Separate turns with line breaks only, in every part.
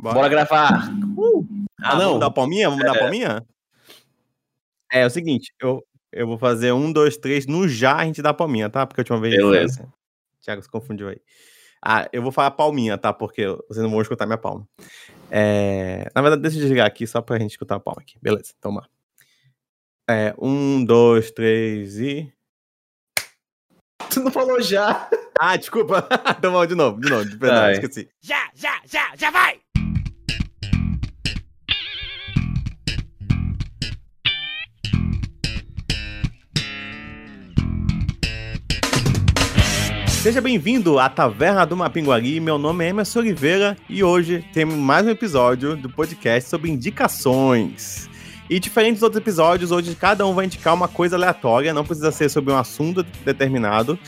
Bora, Bora gravar.
Uh! Ah, ah, não. Vamos dar palminha? Vamos é. dar palminha? É, é o seguinte, eu, eu vou fazer um, dois, três. No já a gente dá palminha, tá? Porque a última vez.
Beleza.
Thiago se confundiu aí. Ah, eu vou falar palminha, tá? Porque vocês não vão escutar minha palma. É... Na verdade, deixa eu desligar aqui só pra gente escutar a palma aqui. Beleza, toma. É, um, dois, três e.
Tu não falou já.
Ah, desculpa. então vamos de novo, de novo. De verdade, esqueci.
Já, já, já, já vai!
Seja bem-vindo à Taverna do Mapinguari. Meu nome é Emerson Oliveira e hoje temos mais um episódio do podcast sobre indicações. E diferente dos outros episódios, hoje cada um vai indicar uma coisa aleatória, não precisa ser sobre um assunto determinado.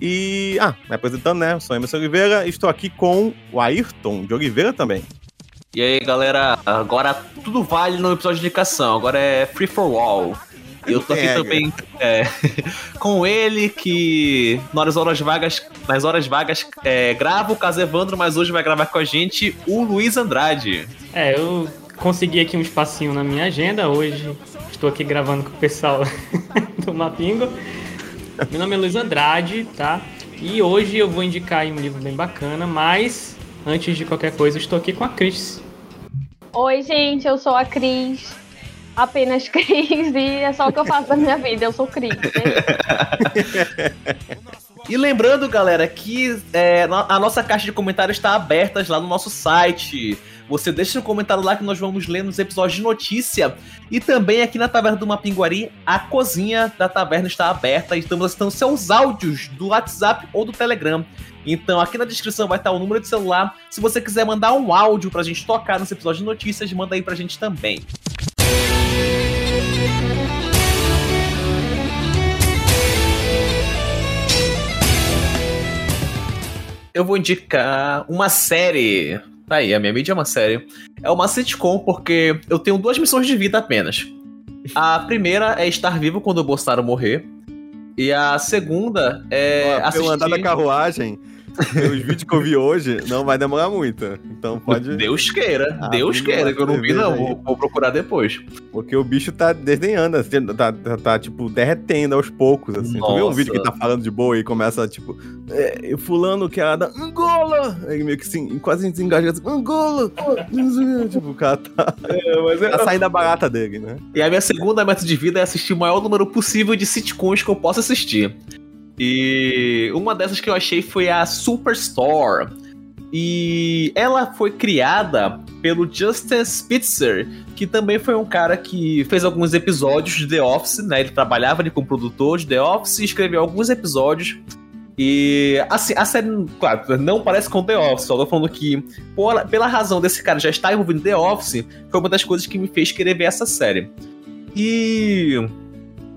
E, ah, me apresentando, né? Eu sou Emerson Oliveira e estou aqui com o Ayrton de Oliveira também.
E aí, galera, agora tudo vale no episódio de indicação, agora é free for all. Eu tô aqui também é, com ele, que nas horas vagas, nas horas vagas é, grava o Caso Evandro, mas hoje vai gravar com a gente o Luiz Andrade.
É, eu consegui aqui um espacinho na minha agenda. Hoje estou aqui gravando com o pessoal do Mapingo. Meu nome é Luiz Andrade, tá? E hoje eu vou indicar um livro bem bacana, mas antes de qualquer coisa, estou aqui com a Cris.
Oi, gente, eu sou a Cris apenas Cris e é só o que eu faço da minha vida. Eu sou Cris. Né?
e lembrando, galera, que é, a nossa caixa de comentários está aberta lá no nosso site. Você deixa um comentário lá que nós vamos ler nos episódios de notícia. E também aqui na Taverna do Mapinguari, a cozinha da taverna está aberta estamos aceitando seus áudios do WhatsApp ou do Telegram. Então aqui na descrição vai estar o número de celular. Se você quiser mandar um áudio pra gente tocar nesse episódio de notícias, manda aí pra gente também. Eu vou indicar uma série. Tá aí, a minha mídia é uma série. É uma sitcom porque eu tenho duas missões de vida apenas. A primeira é estar vivo quando o Bolsonaro morrer. E a segunda é.
Ó, assistir... andar da carruagem os vídeos que eu vi hoje, não vai demorar muito. Então pode.
Deus queira, ah, Deus queira, que eu não vi, não. Vou, vou, procurar depois.
Porque o bicho tá desdenhando, assim, tá, tá, tá, tipo, derretendo aos poucos, assim. Nossa. Tu viu um vídeo que tá falando de boa e começa, tipo, é, fulano que era da Angola! Aí meio que assim, quase desengaja assim, Angola! tipo, o cara tá. É, mas é... tá saindo a barata dele, né?
E a minha segunda meta de vida é assistir o maior número possível de sitcoms que eu possa assistir. E uma dessas que eu achei foi a Superstore. E ela foi criada pelo Justin Spitzer, que também foi um cara que fez alguns episódios de The Office, né? Ele trabalhava ali como produtor de The Office e escreveu alguns episódios. E assim, a série, claro, não parece com The Office, só tô falando que, por, pela razão desse cara já estar envolvido em The Office, foi uma das coisas que me fez querer ver essa série. E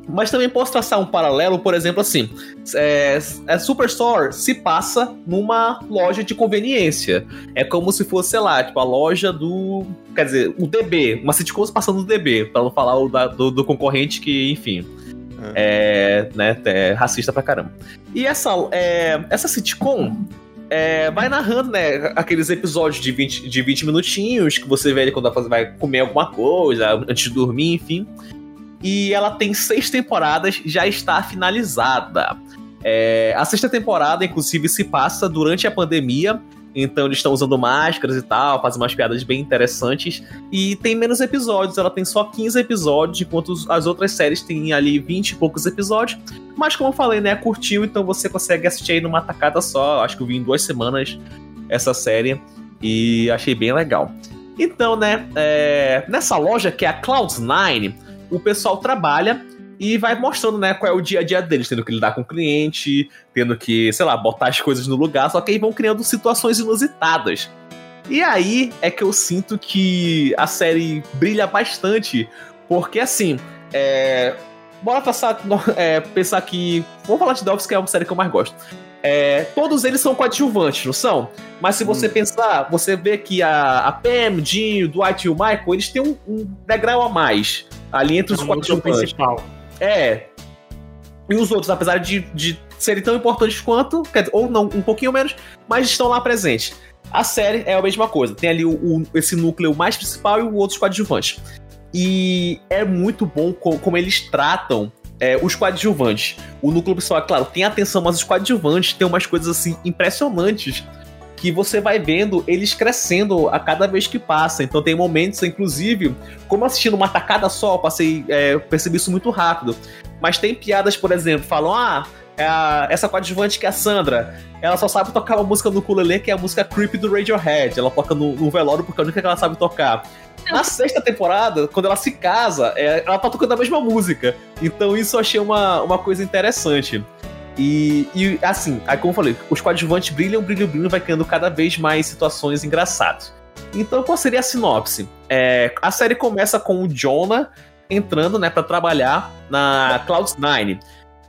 mas também posso traçar um paralelo, por exemplo, assim: é, é Superstore se passa numa loja de conveniência. É como se fosse, sei lá, tipo, a loja do. Quer dizer, o DB, uma sitcom se passando no DB, pra não falar o da, do, do, concorrente que, enfim. É, é né, é racista pra caramba. E essa, é, essa sitcom é, vai narrando, né, aqueles episódios de 20, de 20 minutinhos que você vê ele quando vai comer alguma coisa, antes de dormir, enfim e ela tem seis temporadas, já está finalizada. É, a sexta temporada, inclusive, se passa durante a pandemia, então eles estão usando máscaras e tal, fazem umas piadas bem interessantes. E tem menos episódios, ela tem só 15 episódios, enquanto as outras séries têm ali 20 e poucos episódios. Mas como eu falei, né, curtiu, então você consegue assistir aí numa tacada só. Acho que eu vi em duas semanas essa série e achei bem legal. Então, né, é, nessa loja que é a Cloud9, o pessoal trabalha e vai mostrando, né, qual é o dia a dia deles, tendo que lidar com o cliente, tendo que, sei lá, botar as coisas no lugar, só que aí vão criando situações inusitadas. E aí é que eu sinto que a série brilha bastante, porque assim, é. Bora passar, é, pensar que. Vamos falar de Office, que é uma série que eu mais gosto. É, todos eles são coadjuvantes, não são? Mas se você hum. pensar, você vê que a, a Pam, Jim, o Dwight e o Michael, eles têm um, um degrau a mais ali entre os quatro principal. É. E os outros, apesar de, de serem tão importantes quanto, ou não, um pouquinho menos, mas estão lá presentes. A série é a mesma coisa. Tem ali o, o- esse núcleo mais principal e o outros coadjuvantes. E é muito bom co- como eles tratam é, os coadjuvantes. O núcleo principal, é claro, tem atenção, mas os coadjuvantes têm umas coisas assim impressionantes que você vai vendo eles crescendo a cada vez que passa. Então tem momentos, inclusive, como assistindo uma tacada só, eu passei, é, percebi isso muito rápido. Mas tem piadas, por exemplo, falam: ah, é a- essa coadjuvante que é a Sandra, ela só sabe tocar uma música no ukulele, que é a música Creep do Radiohead. Ela toca no, no velório porque é a única que ela sabe tocar. Na sexta temporada, quando ela se casa, é, ela tá tocando a mesma música. Então isso eu achei uma, uma coisa interessante. E, e, assim, aí como eu falei, os coadjuvantes brilham, brilham, brilham, vai criando cada vez mais situações engraçadas. Então, qual seria a sinopse? É, a série começa com o Jonah entrando, né, para trabalhar na Cloud9.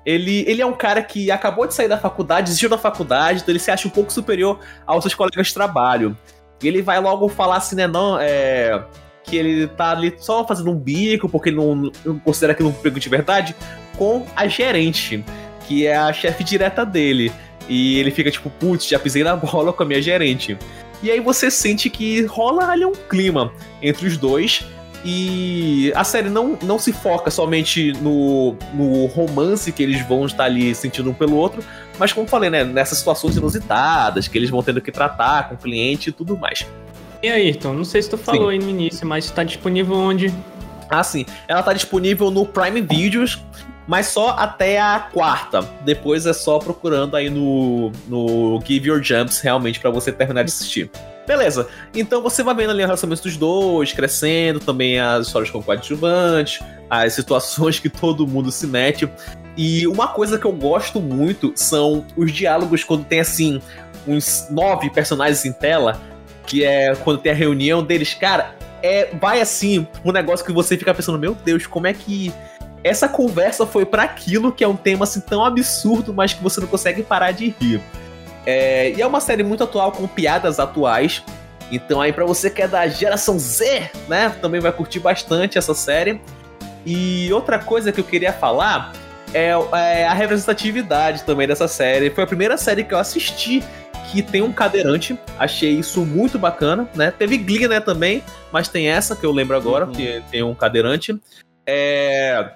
Ele, ele é um cara que acabou de sair da faculdade, desistiu da faculdade, então ele se acha um pouco superior aos seus colegas de trabalho. E ele vai logo falar assim, né, não, é, que ele tá ali só fazendo um bico, porque ele não, não considera aquilo um emprego de verdade, com a gerente, que é a chefe direta dele. E ele fica tipo, putz, já pisei na bola com a minha gerente. E aí você sente que rola ali um clima entre os dois. E a série não, não se foca somente no, no romance que eles vão estar ali sentindo um pelo outro, mas como falei, né, nessas situações inusitadas que eles vão tendo que tratar com o cliente e tudo mais.
E aí, Ayrton, não sei se tu falou aí no início, mas tá disponível onde?
Ah, sim. Ela tá disponível no Prime Videos, mas só até a quarta. Depois é só procurando aí no, no Give Your Jumps realmente pra você terminar de assistir. Beleza. Então você vai vendo ali o relacionamento dos dois, crescendo, também as histórias com coadjuvantes, as situações que todo mundo se mete. E uma coisa que eu gosto muito são os diálogos quando tem assim uns nove personagens em tela, que é quando tem a reunião deles, cara, é vai assim, um negócio que você fica pensando, meu Deus, como é que essa conversa foi para aquilo que é um tema assim tão absurdo, mas que você não consegue parar de rir. É, e é uma série muito atual com piadas atuais. Então aí para você que é da geração Z, né, também vai curtir bastante essa série. E outra coisa que eu queria falar é, é a representatividade também dessa série. Foi a primeira série que eu assisti que tem um cadeirante. Achei isso muito bacana, né? Teve Glee, né, também, mas tem essa que eu lembro agora,
Uhum.
que tem um cadeirante. É,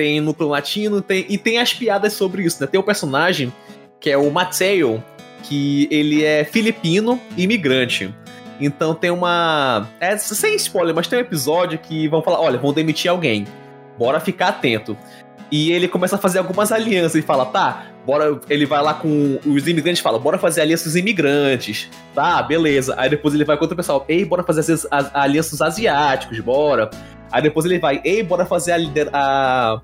tem núcleo latino, tem, e tem as piadas sobre isso, né? Tem o personagem que é o Mateo, que ele é filipino imigrante. Então tem uma. É, sem spoiler, mas tem um episódio que vão falar: olha, vão demitir alguém. Bora ficar atento. E ele começa a fazer algumas alianças e fala: tá, bora. Ele vai lá com os imigrantes fala: bora fazer alianças imigrantes. Tá, beleza. Aí depois ele vai com outro pessoal: ei, bora fazer as, as, alianças asiáticos, bora. Aí depois ele vai: ei, bora fazer a, a,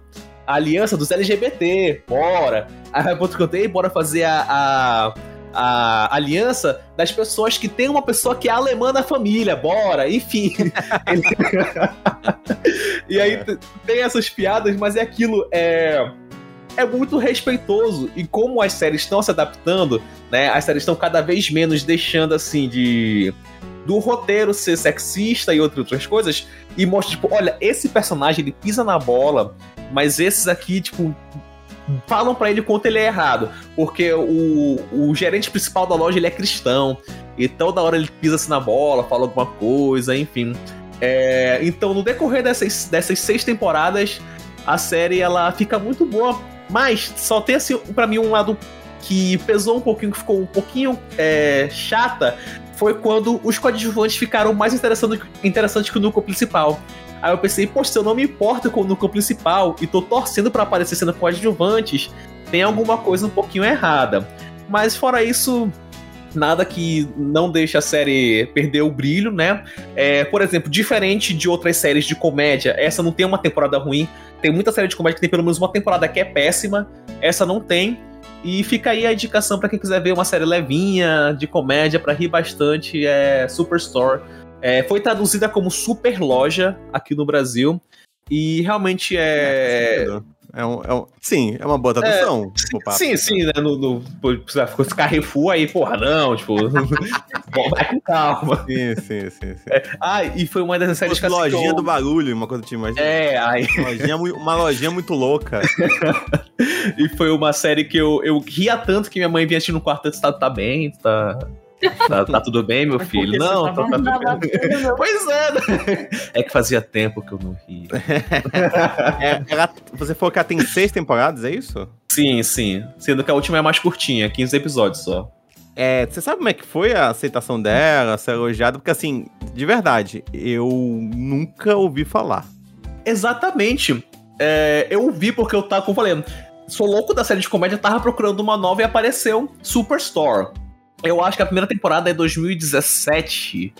a aliança dos LGBT, bora. Aí vai pro outro canto: ei, bora fazer a- a aliança das pessoas que tem uma pessoa que é alemã na família, bora, enfim. e aí t- tem essas piadas, mas é aquilo, é. É muito respeitoso. E como as séries estão se adaptando, né? As séries estão cada vez menos deixando assim de. Do roteiro ser sexista e outras coisas. E mostra, tipo, olha, esse personagem ele pisa na bola, mas esses aqui, tipo, falam pra ele quanto ele é errado. Porque o, o gerente principal da loja ele é cristão. E toda hora ele pisa assim na bola, fala alguma coisa, enfim. É, então, no decorrer dessas, dessas seis temporadas, a série ela fica muito boa. Mas só tem assim, pra mim, um lado que pesou um pouquinho, que ficou um pouquinho é, chata, foi quando os coadjuvantes ficaram mais interessantes, que o núcleo principal. Aí eu pensei, poxa, se eu não me importo com o núcleo principal e tô torcendo pra aparecer sendo coadjuvantes, tem alguma coisa um pouquinho errada. Mas fora isso, nada que não deixe a série perder o brilho, né? É, por exemplo, diferente de outras séries de comédia, essa não tem uma temporada ruim. Tem muita série de comédia que tem pelo menos uma temporada que é péssima. Essa não tem. E fica aí a indicação pra quem quiser ver uma série levinha, de comédia, pra rir bastante, é Superstore. É, foi traduzida como Super Loja aqui no Brasil. E realmente é.
É um, é um- sim, é uma boa tradução. tipo, pra-
Sim, sim, né? No, no, pô, se fosse Carrefour aí, porra, não, tipo. bom, vai com calma.
Sim, sim, sim. sim.
Ah, e foi uma das séries
Fosse
que eu-
lojinha do barulho, uma coisa tipo, imagina.
É, aí.
Lojinha uma lojinha muito louca.
E foi uma série que eu, eu ria tanto que minha mãe vinha assistir no quarto antes, tá, tá bem, tá. Tá, tá tudo bem, meu filho? Não, tá, tá tudo bem. Pois é, né? É que fazia tempo que eu não ria.
É, ela- você falou que ela tem seis temporadas, é isso?
Sim, sim. Sendo que a última é mais curtinha, 15 episódios só.
É, você sabe como é que foi a aceitação dela, ser elogiada? Porque, assim, de verdade, eu nunca ouvi falar.
Exatamente. É, eu vi porque eu tava, como eu falei, sou louco da série de comédia, tava procurando uma nova e apareceu Superstore. Eu acho que a primeira temporada é 2017.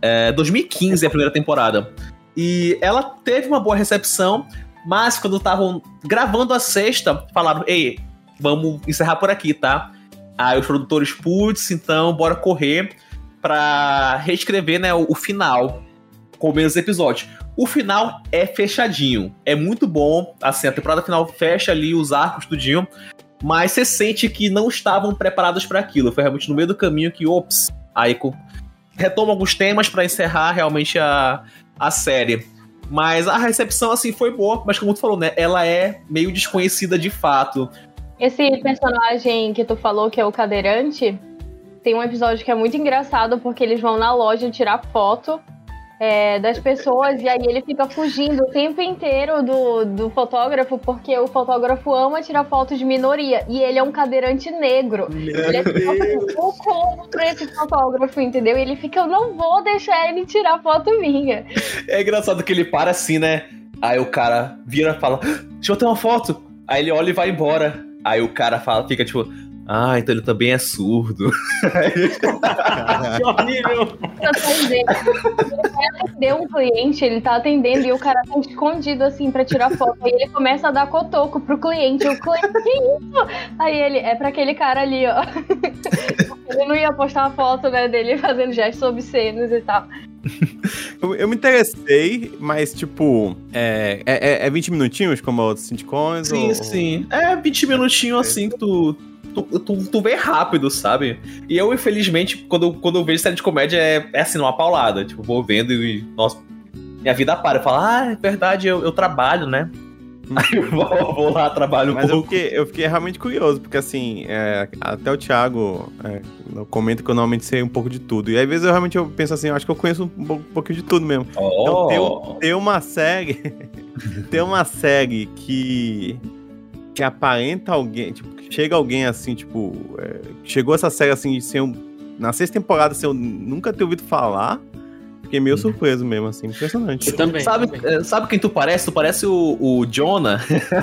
É, 2015 é a primeira temporada. E ela teve uma boa recepção, mas quando estavam gravando a sexta, falaram: Ei, vamos encerrar por aqui, tá? Aí os produtores, putz, então bora correr pra reescrever né, o, o final com menos episódios. O final é fechadinho, é muito bom. Assim, a temporada final fecha ali os arcos tudinho, mas você sente que não estavam preparados para aquilo. Foi realmente no meio do caminho que, ops, aí retoma alguns temas para encerrar realmente a, a série. Mas a recepção, assim, foi boa, mas como tu falou, né? Ela é meio desconhecida de fato.
Esse personagem que tu falou, que é o cadeirante, tem um episódio que é muito engraçado porque eles vão na loja tirar foto é, das pessoas e aí ele fica fugindo o tempo inteiro do, do fotógrafo porque o fotógrafo ama tirar fotos de minoria e ele é um cadeirante negro. Ele é tipo o contra esse fotógrafo, entendeu? E ele fica, eu não vou deixar ele tirar foto minha.
É engraçado que ele para assim, né? Aí o cara vira e fala: Deixa eu ter uma foto. Aí ele olha e vai embora. Aí o cara fala, fica tipo, ah, então ele também é surdo.
Que horrível.
tá atendendo. Ele vai atender um cliente, ele tá atendendo e o cara tá escondido assim pra tirar foto. Aí ele começa a dar cotoco pro cliente. O cliente, que isso? Aí ele, é pra aquele cara ali, ó. Ele não ia postar a foto né, dele fazendo gestos obscenos e tal.
Eu, eu me interessei, mas, tipo, é, é, é 20 minutinhos, como outros sitcoms?
Sim,
ou-
sim. É 20 minutinhos assim que tu, tu, tu, tu vê rápido, sabe? E eu, infelizmente, quando, quando eu vejo série de comédia, é, é assim, uma paulada. Tipo, vou vendo e, nossa, minha vida para. Eu falo, ah, é verdade, eu, eu trabalho, né? Aí eu vou, vou lá, trabalho um
Mas eu
pouco.
fiquei, eu fiquei realmente curioso, porque assim, é, até o Thiago é, comenta que eu normalmente sei um pouco de tudo. E às vezes eu realmente eu penso assim, eu acho que eu conheço um, pouco- um pouquinho de tudo mesmo. Então
Oh.
um- tem uma série. tem uma série que. Que aparenta alguém. Tipo, que chega alguém assim, tipo. é, chegou essa série assim, sem eu, na sexta temporada, sem eu nunca ter ouvido falar. Fiquei meio surpreso mesmo, assim, impressionante.
Eu também.
Sabe,
também.
eh, sabe quem tu parece? Tu parece o, o Jonah,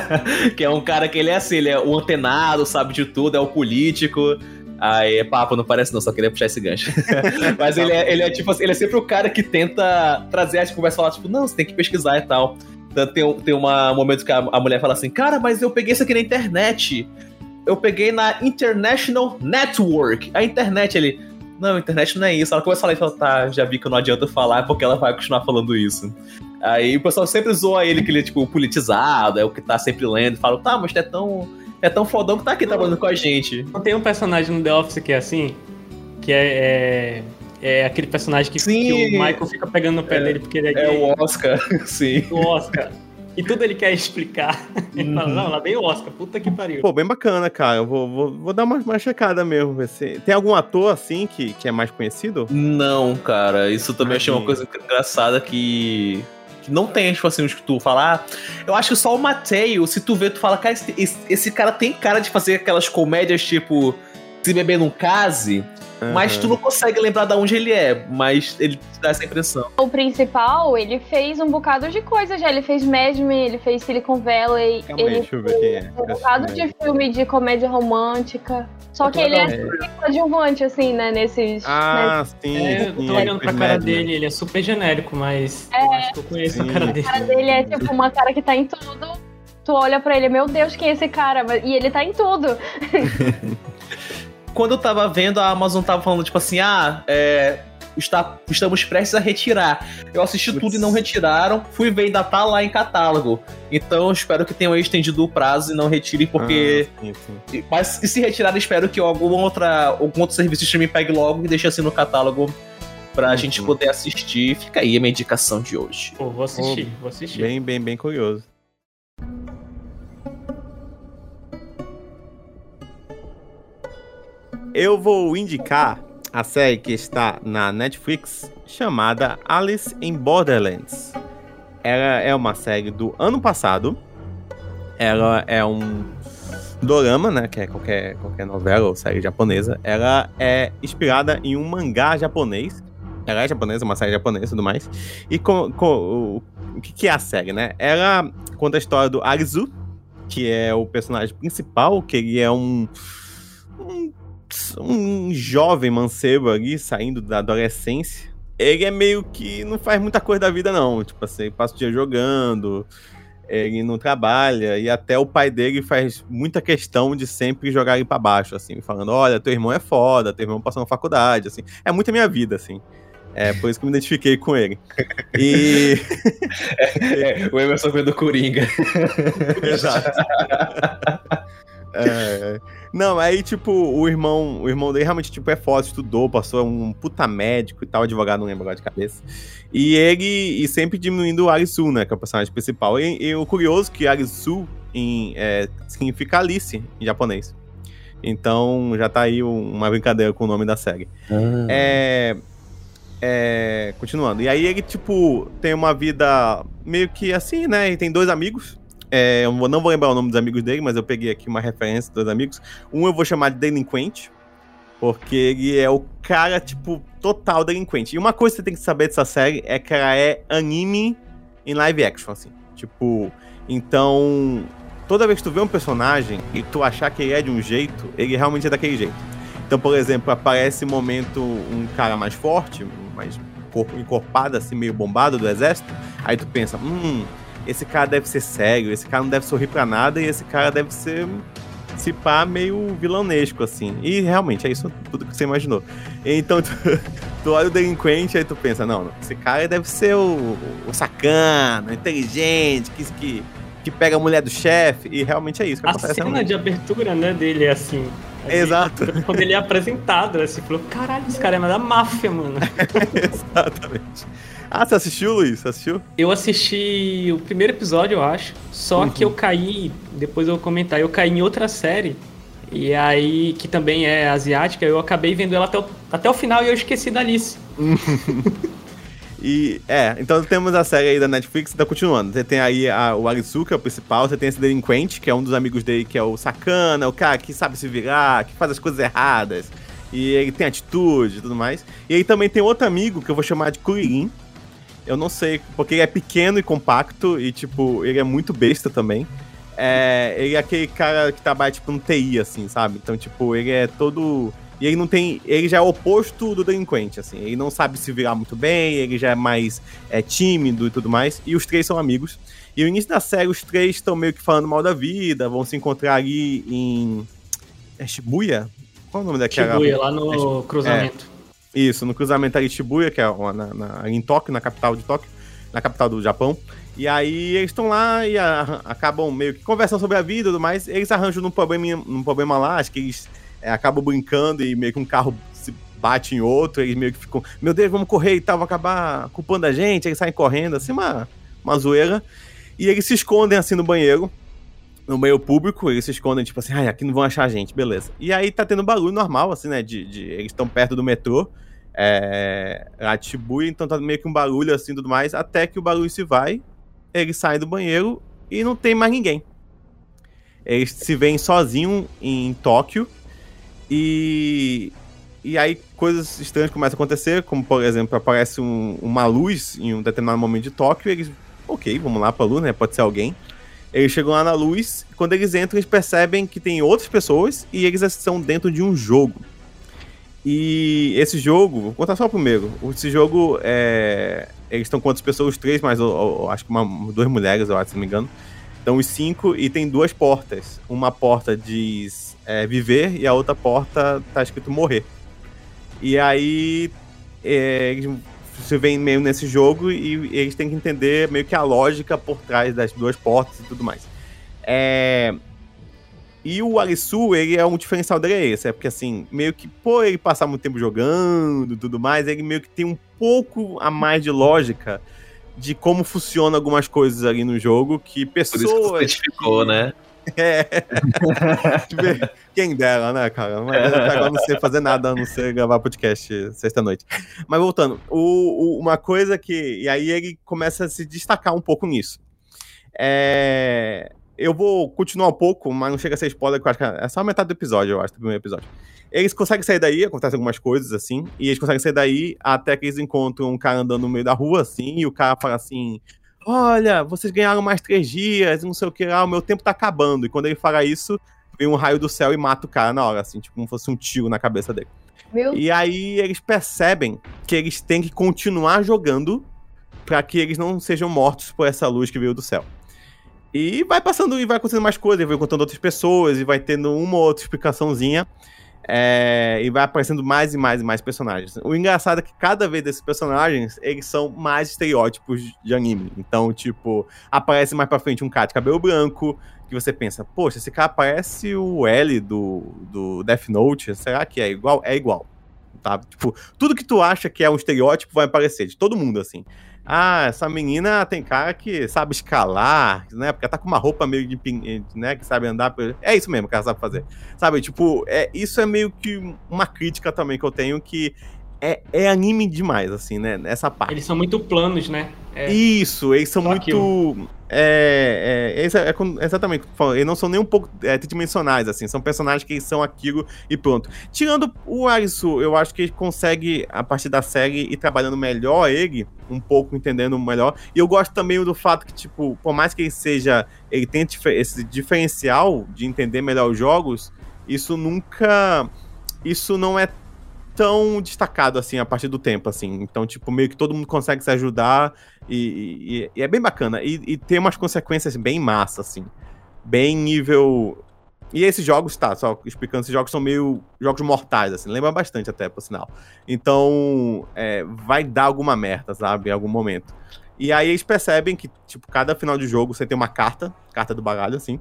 que é um cara que ele é assim, ele é o antenado, sabe de tudo, é o político. Aí, papo, não parece não, só queria puxar esse gancho. Mas ele é, ele é tipo assim, ele é sempre o cara que tenta trazer as conversas e falar, tipo, não, você tem que pesquisar e tal. Tanto tem, tem uma, um momento que a, a mulher fala assim, cara, mas eu peguei isso aqui na internet. Eu peguei na International Network. A internet, ele. Não, a internet não é isso. Ela começa a falar e fala, tá, já vi que não adianta falar porque ela vai continuar falando isso. Aí o pessoal sempre zoa ele que ele é, tipo, politizado, é o que tá sempre lendo. Fala, tá, mas tu é tão. É tão fodão que tá aqui trabalhando com a gente.
Não tem um personagem no The Office que é assim? Que é. É, é aquele personagem que, que o Michael fica pegando no pé dele porque ele é,
É
gay.
o Oscar, sim.
o Oscar. E tudo ele quer explicar. Ele fala,
Uhum.
não, lá vem o Oscar, puta que pariu.
Pô, bem bacana, cara. Eu vou, vou, vou dar uma, uma checada mesmo. Se... Tem algum ator assim que, que é mais conhecido?
Não, cara, isso também
Ah,
achei uma coisa engraçada que. não tem, tipo assim, os que tu falar. Eu acho que só o Mateo, se tu vê, tu fala, cara, esse, esse- esse cara tem cara de fazer aquelas comédias tipo. Se beber num case, mas tu não consegue lembrar de onde ele é, mas ele te dá essa impressão.
O principal, ele fez um bocado de coisa já. Ele fez Mad Men, ele fez Silicon Valley,
Calma aí,
ele
deixa eu ver quem é.
um bocado de filme de comédia romântica. Só que ele é super coadjuvante, assim, né, nesses...
Ah, sim.
É, eu
sim,
tô olhando pra cara
Mad
dele, ele é super genérico, mas eu acho que eu conheço
Sim.
a cara dele.
cara dele é tipo uma cara que tá em tudo. Tu olha pra ele, meu Deus, quem é esse cara? E ele tá em tudo.
Quando eu tava vendo, a Amazon tava falando, tipo assim, ah, é. Está, estamos prestes a retirar. Eu assisti
Putz.
tudo e não retiraram. Fui ver, ainda tá lá em catálogo. Então espero que tenham estendido o prazo e não retirem, porque.
Ah, sim, sim.
Mas e se retirar, espero que alguma outra, algum outro serviço de streaming pegue logo e deixe assim no catálogo pra
Uhum.
gente poder assistir. Fica aí a minha indicação de hoje.
Pô, vou assistir, vou assistir.
Bem, bem, bem curioso. Eu vou indicar a série que está na Netflix chamada Alice in Borderlands. Ela é uma série do ano passado. Ela é um dorama, né, que é qualquer, qualquer novela ou série japonesa. Ela é inspirada em um mangá japonês. Ela é japonesa, uma série japonesa e tudo mais. E com, com, o, que, que é a série, né? Ela conta a história do Arizu, que é o personagem principal, que ele é um, um, um jovem mancebo ali, saindo da adolescência. Ele é meio que não faz muita coisa da vida, não. Tipo assim, passa o dia jogando, ele não trabalha, e até o pai dele faz muita questão de sempre jogar ele pra baixo, assim, falando: olha, teu irmão é foda, teu irmão passou na faculdade, assim. É muito a minha vida, assim. É por isso que eu me identifiquei com ele. E.
É, o Emerson foi do Coringa.
Exato. É, não, aí, tipo, o irmão, o irmão dele realmente, tipo, é foda, estudou, passou um puta médico e tal, advogado, não lembro agora de cabeça. E ele, e sempre diminuindo o Arisu, né, que é o personagem principal. E, e o curioso é que Arisu em, é, significa Alice, em japonês. Então, já tá aí uma brincadeira com o nome da série.
Ah.
É, é, continuando. E aí ele, tipo, tem uma vida meio que assim, né? E tem dois amigos. É, eu não vou lembrar o nome dos amigos dele, mas eu peguei aqui uma referência dos amigos. Um eu vou chamar de delinquente, porque ele é o cara, tipo, total delinquente. E uma coisa que você tem que saber dessa série é que ela é anime em live action, assim. Tipo, então, toda vez que tu vê um personagem e tu achar que ele é de um jeito, ele realmente é daquele jeito. Então, por exemplo, aparece um momento um cara mais forte, mais encorpado, assim, meio bombado do exército. Aí tu pensa, hum, esse cara deve ser sério, esse cara não deve sorrir pra nada e esse cara deve ser, se pá, meio vilanesco, assim. E realmente é isso tudo que você imaginou. Então, tu, tu olha o delinquente aí tu pensa, não, esse cara deve ser o, o sacana, inteligente, que, que, que pega a mulher do chefe. E realmente é isso que
A
acontece.
cena
realmente.
de abertura, né, dele é assim.
Exato.
Quando ele é apresentado, você falou, caralho, esse cara é da máfia, mano.
Exatamente. Ah, você assistiu, Luiz? Você assistiu?
Eu assisti o primeiro episódio, eu acho. Só
Uhum.
que eu caí, depois eu vou comentar, eu caí em outra série. E aí, que também é asiática, eu acabei vendo ela até o, até o final e eu esqueci da Alice.
E, é, então temos a série aí da Netflix, tá continuando. Você tem aí a- o Arisu, que é o principal, você tem esse delinquente, que é um dos amigos dele, que é o sacana, o cara que sabe se virar, que faz as coisas erradas, e ele tem atitude e tudo mais. E aí também tem outro amigo, que eu vou chamar de Kuririn. Eu não sei, porque ele é pequeno e compacto, e, tipo, ele é muito besta também. É, ele é aquele cara que trabalha, tipo, no TI, assim, sabe? Então, tipo, ele é todo... E ele não tem. Ele já é o oposto do delinquente, assim. Ele não sabe se virar muito bem, ele já é mais é, tímido e tudo mais. E os três são amigos. E no início da série, os três estão meio que falando mal da vida, vão se encontrar ali em. É Shibuya? Qual é o nome daquela?
Shibuya, lá no cruzamento.
Isso, no cruzamento ali de Shibuya, que é na, na- em Tóquio, na capital de Tóquio, na capital do Japão. E aí eles estão lá e a- acabam meio que conversando sobre a vida e tudo mais. Eles arranjam num problema, num problema lá, acho que eles é, acabam brincando e meio que um carro se bate em outro, eles meio que ficam, meu Deus, vamos correr e tal, vão acabar culpando a gente, eles saem correndo, assim, uma, uma zoeira. E eles se escondem assim no banheiro, no meio público, eles se escondem, tipo assim, ai, aqui não vão achar a gente, beleza. E aí tá tendo barulho normal, assim, né? De, de- eles estão perto do metrô, é, Shibuya, então tá meio que um barulho assim tudo mais, até que o barulho se vai, eles saem do banheiro e não tem mais ninguém. Eles se veem sozinhos em Tóquio e. E aí coisas estranhas começam a acontecer, como por exemplo, aparece um- uma luz em um determinado momento de Tóquio, e eles, ok, vamos lá pra luz, né? Pode ser alguém. Eles chegam lá na luz, quando eles entram, eles percebem que tem outras pessoas e eles estão dentro de um jogo. E esse jogo, vou contar só o primeiro. Esse jogo é. Eles estão outras pessoas, três, mas eu- eu acho que uma, duas mulheres, eu acho, se não me engano. Então os cinco e tem duas portas. Uma porta diz é, viver e a outra porta tá escrito morrer. E aí é, eles se veem meio nesse jogo e eles têm que entender meio que a lógica por trás das duas portas e tudo mais. É, e o Arisu, ele é um diferencial dele é esse, é porque assim, meio que por ele passar muito tempo jogando e tudo mais, ele meio que tem um pouco a mais de lógica de como funciona algumas coisas ali no jogo que
Por isso que
pessoas
identificou, né?
É. Tipo, Quem dera, né, cara? Mas eu agora não sei fazer nada a não ser gravar podcast sexta-noite. Mas voltando, o, o- uma coisa que. E aí ele começa a se destacar um pouco nisso. É, eu vou continuar um pouco, mas não chega a ser spoiler, eu acho que é só a metade do episódio, eu acho, do primeiro episódio. Eles conseguem sair daí, acontecem algumas coisas, assim, e eles conseguem sair daí até que eles encontram um cara andando no meio da rua, assim, e o cara fala assim: Olha, vocês ganharam mais três dias, não sei o que lá, o meu tempo tá acabando. E quando ele fala isso, vem um raio do céu e mata o cara na hora, assim, tipo como fosse um tiro na cabeça dele.
Meu
E aí eles percebem que eles têm que continuar jogando pra que eles não sejam mortos por essa luz que veio do céu. E vai passando e vai acontecendo mais coisas, vai contando outras pessoas e vai tendo uma ou outra explicaçãozinha. É, e vai aparecendo mais e mais e mais personagens. O engraçado é que cada vez desses personagens, eles são mais estereótipos de anime. Então, tipo, aparece mais pra frente um cara de cabelo branco, que você pensa, poxa, esse cara parece o L do, do Death Note, será que é igual? É igual, tá? Tipo, tudo que tu acha que é um estereótipo vai aparecer, de todo mundo, assim. Ah, essa menina tem cara que sabe escalar, né? Porque ela tá com uma roupa meio de, né? Que sabe andar. É isso mesmo que ela sabe fazer. Sabe, tipo, é, isso é meio que uma crítica também que eu tenho, que é, é anime demais, assim, né? Essa parte.
Eles são muito planos, né? É,
Isso, eles são
Só
muito. É, é, é, é com- exatamente Eles não são nem um pouco é, tridimensionais, assim. São personagens que são aquilo e pronto. Tirando o Arisu, eu acho que ele consegue, a partir da série, ir trabalhando melhor ele, um pouco entendendo melhor. E eu gosto também do fato que, tipo, por mais que ele seja. Ele tenha esse diferencial de entender melhor os jogos, isso nunca. Isso não é tão destacado assim a partir do tempo, assim. Então, tipo, meio que todo mundo consegue se ajudar e, e- e é bem bacana. E, e tem umas consequências bem massa, assim. Bem nível. E esses jogos, tá, só explicando, esses jogos são meio jogos mortais, assim, lembra bastante até, por sinal. Então, é, vai dar alguma merda, sabe, em algum momento. E aí eles percebem que, tipo, cada final de jogo você tem uma carta, carta do baralho, assim,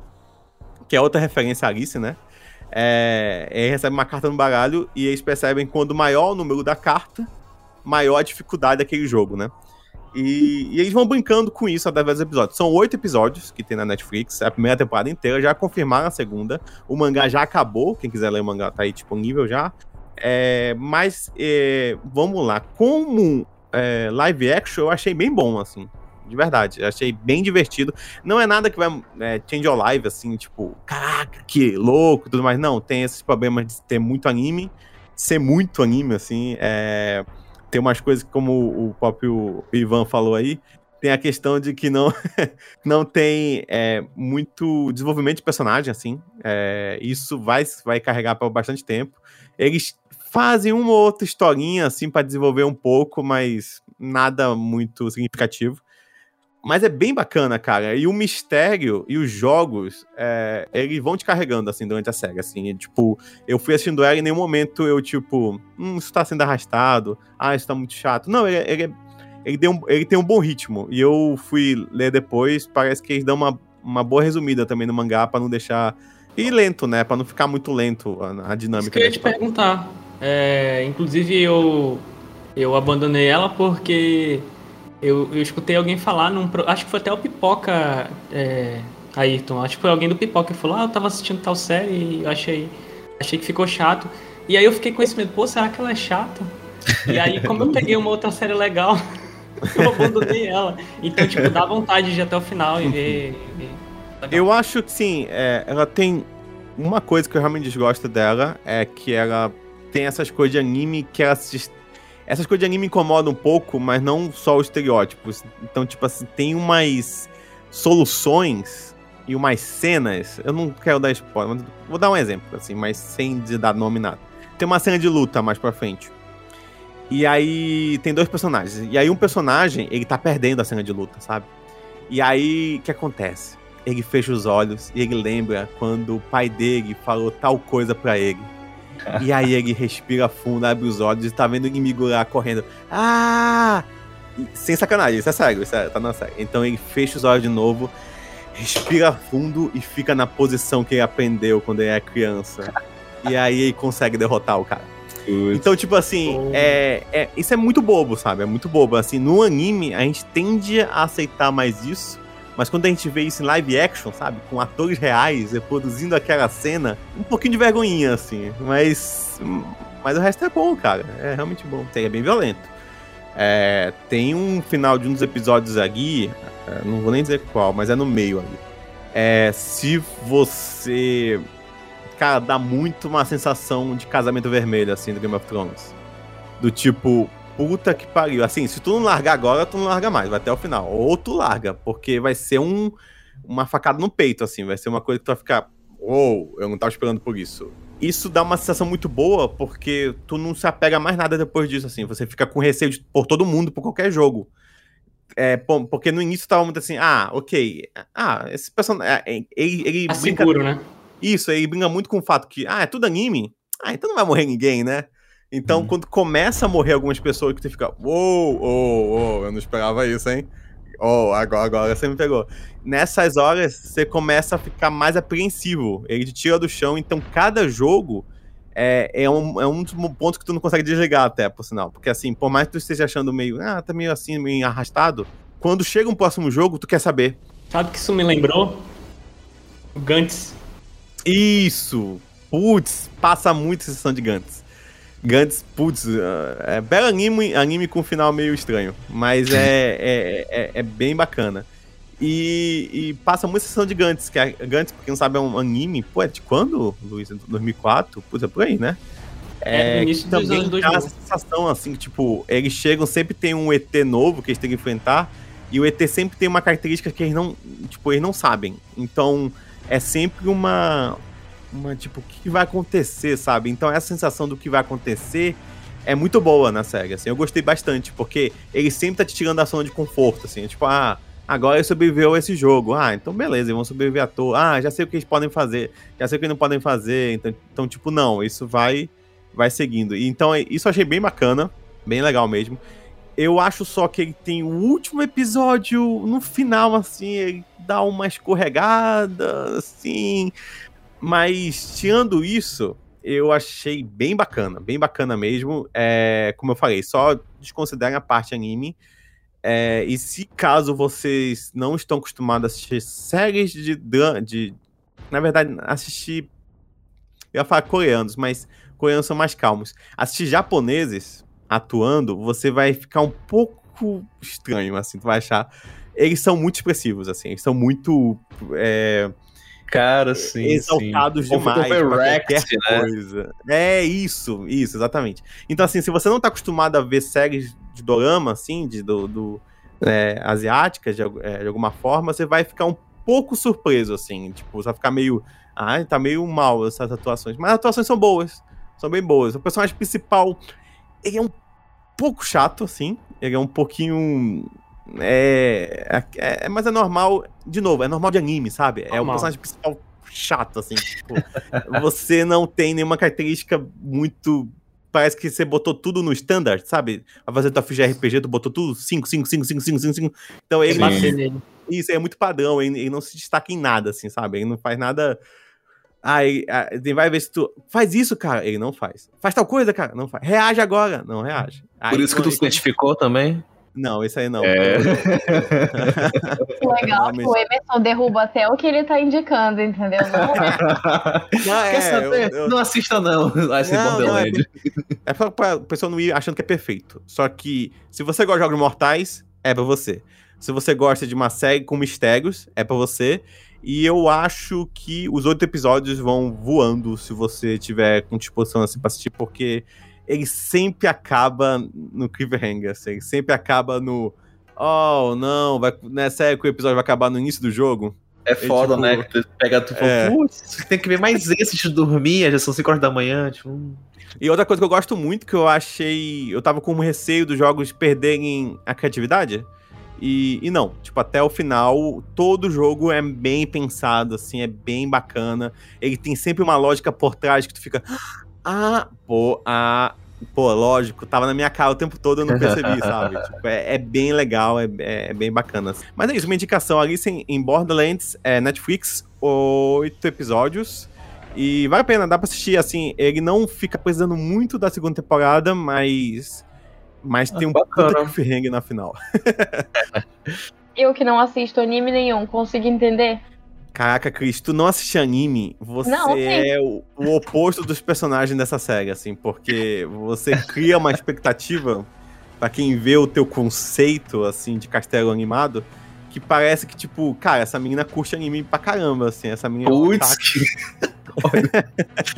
que é outra referência a Alice, né? É, ele recebe uma carta no baralho e eles percebem quando maior o número da carta, maior a dificuldade daquele jogo, né? E, e eles vão brincando com isso através dos episódios. São oito episódios que tem na Netflix, a primeira temporada inteira, já confirmaram a segunda. O mangá já acabou, quem quiser ler o mangá tá aí disponível já. É, mas é, vamos lá, como é, live action eu achei bem bom, assim. De verdade, achei bem divertido. Não é nada que vai é, change your life, assim, tipo, caraca, que louco e tudo mais. Não, tem esses problemas de ter muito anime, ser muito anime, assim. É, tem umas coisas como o próprio Ivan falou aí, tem a questão de que não, não tem é, muito desenvolvimento de personagem, assim. É, isso vai, vai carregar por bastante tempo. Eles fazem uma ou outra historinha, assim, para desenvolver um pouco, mas nada muito significativo. Mas é bem bacana, cara. E o mistério e os jogos, é, eles vão te carregando, assim, durante a série, assim. E, tipo, eu fui assistindo ela e em nenhum momento eu, tipo, hum, isso tá sendo arrastado. Ah, isso tá muito chato. Não, ele, ele, ele, tem, um, ele tem um bom ritmo. E eu fui ler depois, parece que eles dão uma, uma boa resumida também no mangá, pra não deixar... E lento, né? Pra não ficar muito lento a, a dinâmica.
Isso que eu ia te perguntar. É, inclusive, eu, eu abandonei ela porque eu, eu escutei alguém falar num. Acho que foi até o Pipoca, é, Ayrton. Acho que foi alguém do Pipoca que falou: Ah, eu tava assistindo tal série e achei, achei que ficou chato. E aí eu fiquei com esse medo: Pô, será que ela é chata? E aí, como eu peguei uma outra série legal, eu abandonei ela. Então, tipo, dá vontade de ir até o final e ver. e ver.
Eu acho que sim, é, ela tem. Uma coisa que eu realmente desgosto dela é que ela tem essas coisas de anime que ela se. Essas coisas de anime incomodam um pouco, mas não só os estereótipos. Então, tipo assim, tem umas soluções e umas cenas. Eu não quero dar spoiler, mas vou dar um exemplo, assim, mas sem dar nome nada. Tem uma cena de luta mais pra frente. E aí tem dois personagens. E aí um personagem, ele tá perdendo a cena de luta, sabe? E aí, o que acontece? Ele fecha os olhos e ele lembra quando o pai dele falou tal coisa pra ele. E aí ele respira fundo, abre os olhos e tá vendo o inimigo lá correndo. Ah! E- sem sacanagem, isso é sério, isso é, tá na série. Então ele fecha os olhos de novo, respira fundo e fica na posição que ele aprendeu quando ele era criança. E aí ele consegue derrotar o cara. Então, tipo assim,
Oh.
é, é- isso é muito bobo, sabe? É muito bobo. Assim, no anime, a gente tende a aceitar mais isso, Mas quando a gente vê isso em live action, sabe? Com atores reais reproduzindo aquela cena, um pouquinho de vergonhinha, assim. Mas. Mas o resto é bom, cara. É realmente bom. É bem violento. É, tem um final de um dos episódios aqui, é, não vou nem dizer qual, mas é no meio ali. É, se você. Cara, dá muito uma sensação de casamento vermelho, assim, do Game of Thrones. Do tipo, puta que pariu. Assim, se tu não largar agora, tu não larga mais, vai até o final. Ou tu larga, porque vai ser um, uma facada no peito, assim, vai ser uma coisa que tu vai ficar. Uou, oh, eu não tava esperando por isso isso dá uma sensação muito boa, porque tu não se apega a mais nada depois disso, assim. Você fica com receio de, por todo mundo, por qualquer jogo. É, porque no início tava muito assim, ah, ok. Ah, esse personagem. É, ele, ele
tá brinca, seguro, né?
Isso, ele brinca muito com o fato que, ah, é tudo anime? Ah, então não vai morrer ninguém, né? Então, hum. quando começa a morrer algumas pessoas que tu fica, uou, uou, uou, eu não esperava isso, hein? Oh, agora, agora você me pegou. Nessas horas, você começa a ficar mais apreensivo. Ele te tira do chão, então cada jogo é, é, um, é um dos pontos que tu não consegue desligar até, por sinal. Porque assim, por mais que tu esteja achando meio, ah, tá meio assim, meio arrastado, quando chega um próximo jogo, tu quer saber.
Sabe que isso me lembrou? O Gantz.
Isso! Putz, passa muito a sessão de Gantz. Gantz, putz, é belo anime, anime com um final meio estranho, mas é, é, é, é, bem bacana. E, e, passa muita sessão de Gantz, que é, Gantz, pra quem não sabe, é um anime, pô, é de quando, Luiz? 2004? Putz, é por aí, né?
É, é início dos anos 2000.
Dá sensação, assim, que, tipo, eles chegam, sempre tem um ET novo que eles têm que enfrentar, e o ET sempre tem uma característica que eles não, tipo, eles não sabem. Então, é sempre uma, uma tipo, o que vai acontecer, sabe? Então essa sensação do que vai acontecer é muito boa na série, assim. Eu gostei bastante, porque ele sempre tá te tirando da zona de conforto, assim. Tipo, ah, agora ele sobreviveu a esse jogo. Ah, então beleza, eles vão sobreviver à toa. Ah, já sei o que eles podem fazer, já sei o que não podem fazer. Então, então tipo, não, isso vai vai seguindo. E, então, isso eu achei bem bacana, bem legal mesmo. Eu acho só que ele tem o último episódio, no final, assim, ele dá uma escorregada, assim, mas, tirando isso, eu achei bem bacana, bem bacana mesmo. É, como eu falei, só desconsiderem a parte anime. É, e se caso vocês não estão acostumados a assistir séries de, de na verdade, assistir. Eu ia falar coreanos, mas coreanos são mais calmos. Assistir japoneses atuando, você vai ficar um pouco estranho, assim, tu vai achar. Eles são muito expressivos, assim, eles são muito. É,
Cara, sim.
Exaltados sim. demais. Overreact, né? Coisa. É isso, isso, exatamente. Então, assim, se você não tá acostumado a ver séries de dorama, assim, de, do, do é, asiáticas, de, é, de, alguma forma, você vai ficar um pouco surpreso, assim. Tipo, você vai ficar meio. Ah, tá meio mal essas atuações. Mas as atuações são boas. São bem boas. O personagem principal, ele é um pouco chato, assim. Ele é um pouquinho é, é, é, mas é normal, de novo, é normal de anime, sabe? Normal. É o personagem principal chato, assim. Tipo, você não tem nenhuma característica muito. Parece que você botou tudo no standard, sabe? A fazer tua ficha RPG, tu botou tudo 5, 5, 5, 5, 5, 5, 5. Então ele. Isso é muito padrão, ele, ele, não se destaca em nada, assim, sabe? Ele não faz nada. Aí, ele vai ver se tu. Faz isso, cara. Ele não faz. Faz tal coisa, cara. Não faz. Reage agora. Não reage.
Aí, Por isso que tu se identificou também?
Não, isso aí não.
É. Legal que o Emerson derruba até o que ele tá indicando, entendeu? Não,
não Quer é, saber? Eu, eu... Não assista, não. Esse não, não é,
é pra, pra pessoa não ir achando que é perfeito. Só que, se você gosta de jogos mortais, é pra você. Se você gosta de uma série com mistérios, é pra você. E eu acho que os oito episódios vão voando se você tiver com disposição assim pra assistir, porque ele sempre acaba no cliffhanger, assim, ele sempre acaba no oh, não, vai, nessa época o episódio vai acabar no início do jogo.
É foda, tipo, né? Que tu pega tu fala, é. putz, tem que ver mais esse de dormir, já são 5 horas da manhã, tipo... Hum.
E outra coisa que eu gosto muito, que eu achei... Eu tava com receio dos jogos perderem a criatividade, e, e não, tipo, até o final, todo jogo é bem pensado, assim, é bem bacana. Ele tem sempre uma lógica por trás que tu fica... Ah, pô, ah, pô, lógico, tava na minha cara o tempo todo, eu não percebi, sabe? Tipo, é, é, bem legal, é, é, bem bacana. Mas é isso, uma indicação, Alice em, em Borderlands, é, Netflix, oito episódios. E vale a pena, dá pra assistir, assim, ele não fica precisando muito da segunda temporada, mas. Mas tem um bacana. puta cliffhanger na final.
Eu que não assisto anime nenhum, consigo entender?
Caraca, Cris, tu não assiste anime, você
Não,
é o, o oposto dos personagens dessa série, assim, porque você cria uma expectativa pra quem vê o teu conceito, assim, de castelo animado, que parece que, tipo, cara, essa menina curte anime pra caramba, assim, essa menina... é um
Putz, que-
O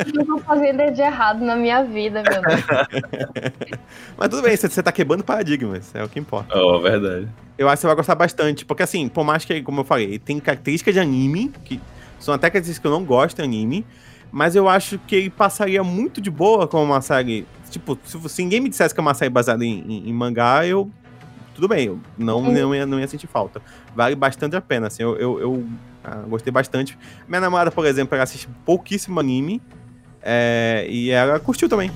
que eu tô fazendo de errado na minha vida, meu Deus.
Mas tudo bem, você, você tá quebrando paradigmas, é o que importa.
oh, verdade.
Eu acho que você vai gostar bastante, porque assim, por mais que, como eu falei, tem características de anime, que são até características que eu não gosto de anime, mas eu acho que ele passaria muito de boa com uma série. Tipo, se, se ninguém me dissesse que é uma série baseada em, em- em mangá, eu. Tudo bem, eu não, não, ia, não ia sentir falta. Vale bastante a pena, assim, eu, eu, eu, ah, gostei bastante. Minha namorada, por exemplo, ela assiste pouquíssimo anime, é, e ela curtiu também.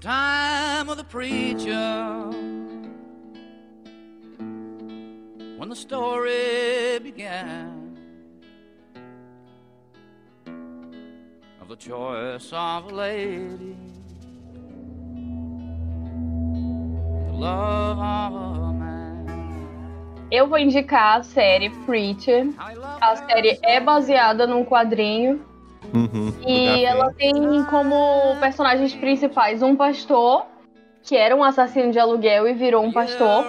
Time of the preacher when the story began of the choice of a lady, the love of a man.
Eu vou indicar a série Preacher. A série é baseada num quadrinho
Uhum,
e ela tem como personagens principais um pastor, que era um assassino de aluguel e virou um pastor.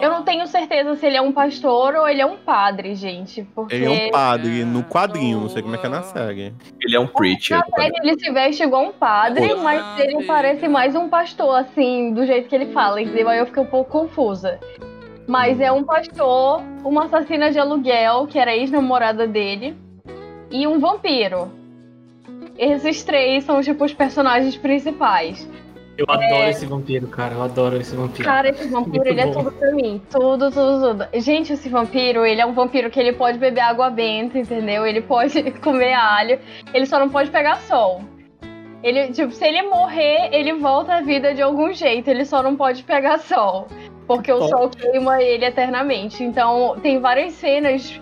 Eu não tenho certeza se ele é um pastor ou ele é um padre, gente. Porque
Ele é um padre no quadrinho, não sei como é que é na série.
Ele é um preacher.
na série ele se veste igual um padre, mas ele parece mais um pastor, assim, do jeito que ele fala, entendeu? Aí eu fiquei um pouco confusa. Mas é um pastor, uma assassina de aluguel, que era ex-namorada dele, e um vampiro. Esses três são, tipo, os personagens principais.
Eu adoro esse vampiro, cara. Eu adoro esse vampiro.
Cara, esse vampiro,
Muito
ele é tudo pra mim. Tudo, tudo, tudo. Gente, esse vampiro, ele é um vampiro que ele pode beber água benta, entendeu? Ele pode comer alho. Ele só não pode pegar sol. Ele, tipo, se ele morrer, ele volta à vida de algum jeito. Ele só não pode pegar sol. Porque o sol queima ele eternamente. Então, tem várias cenas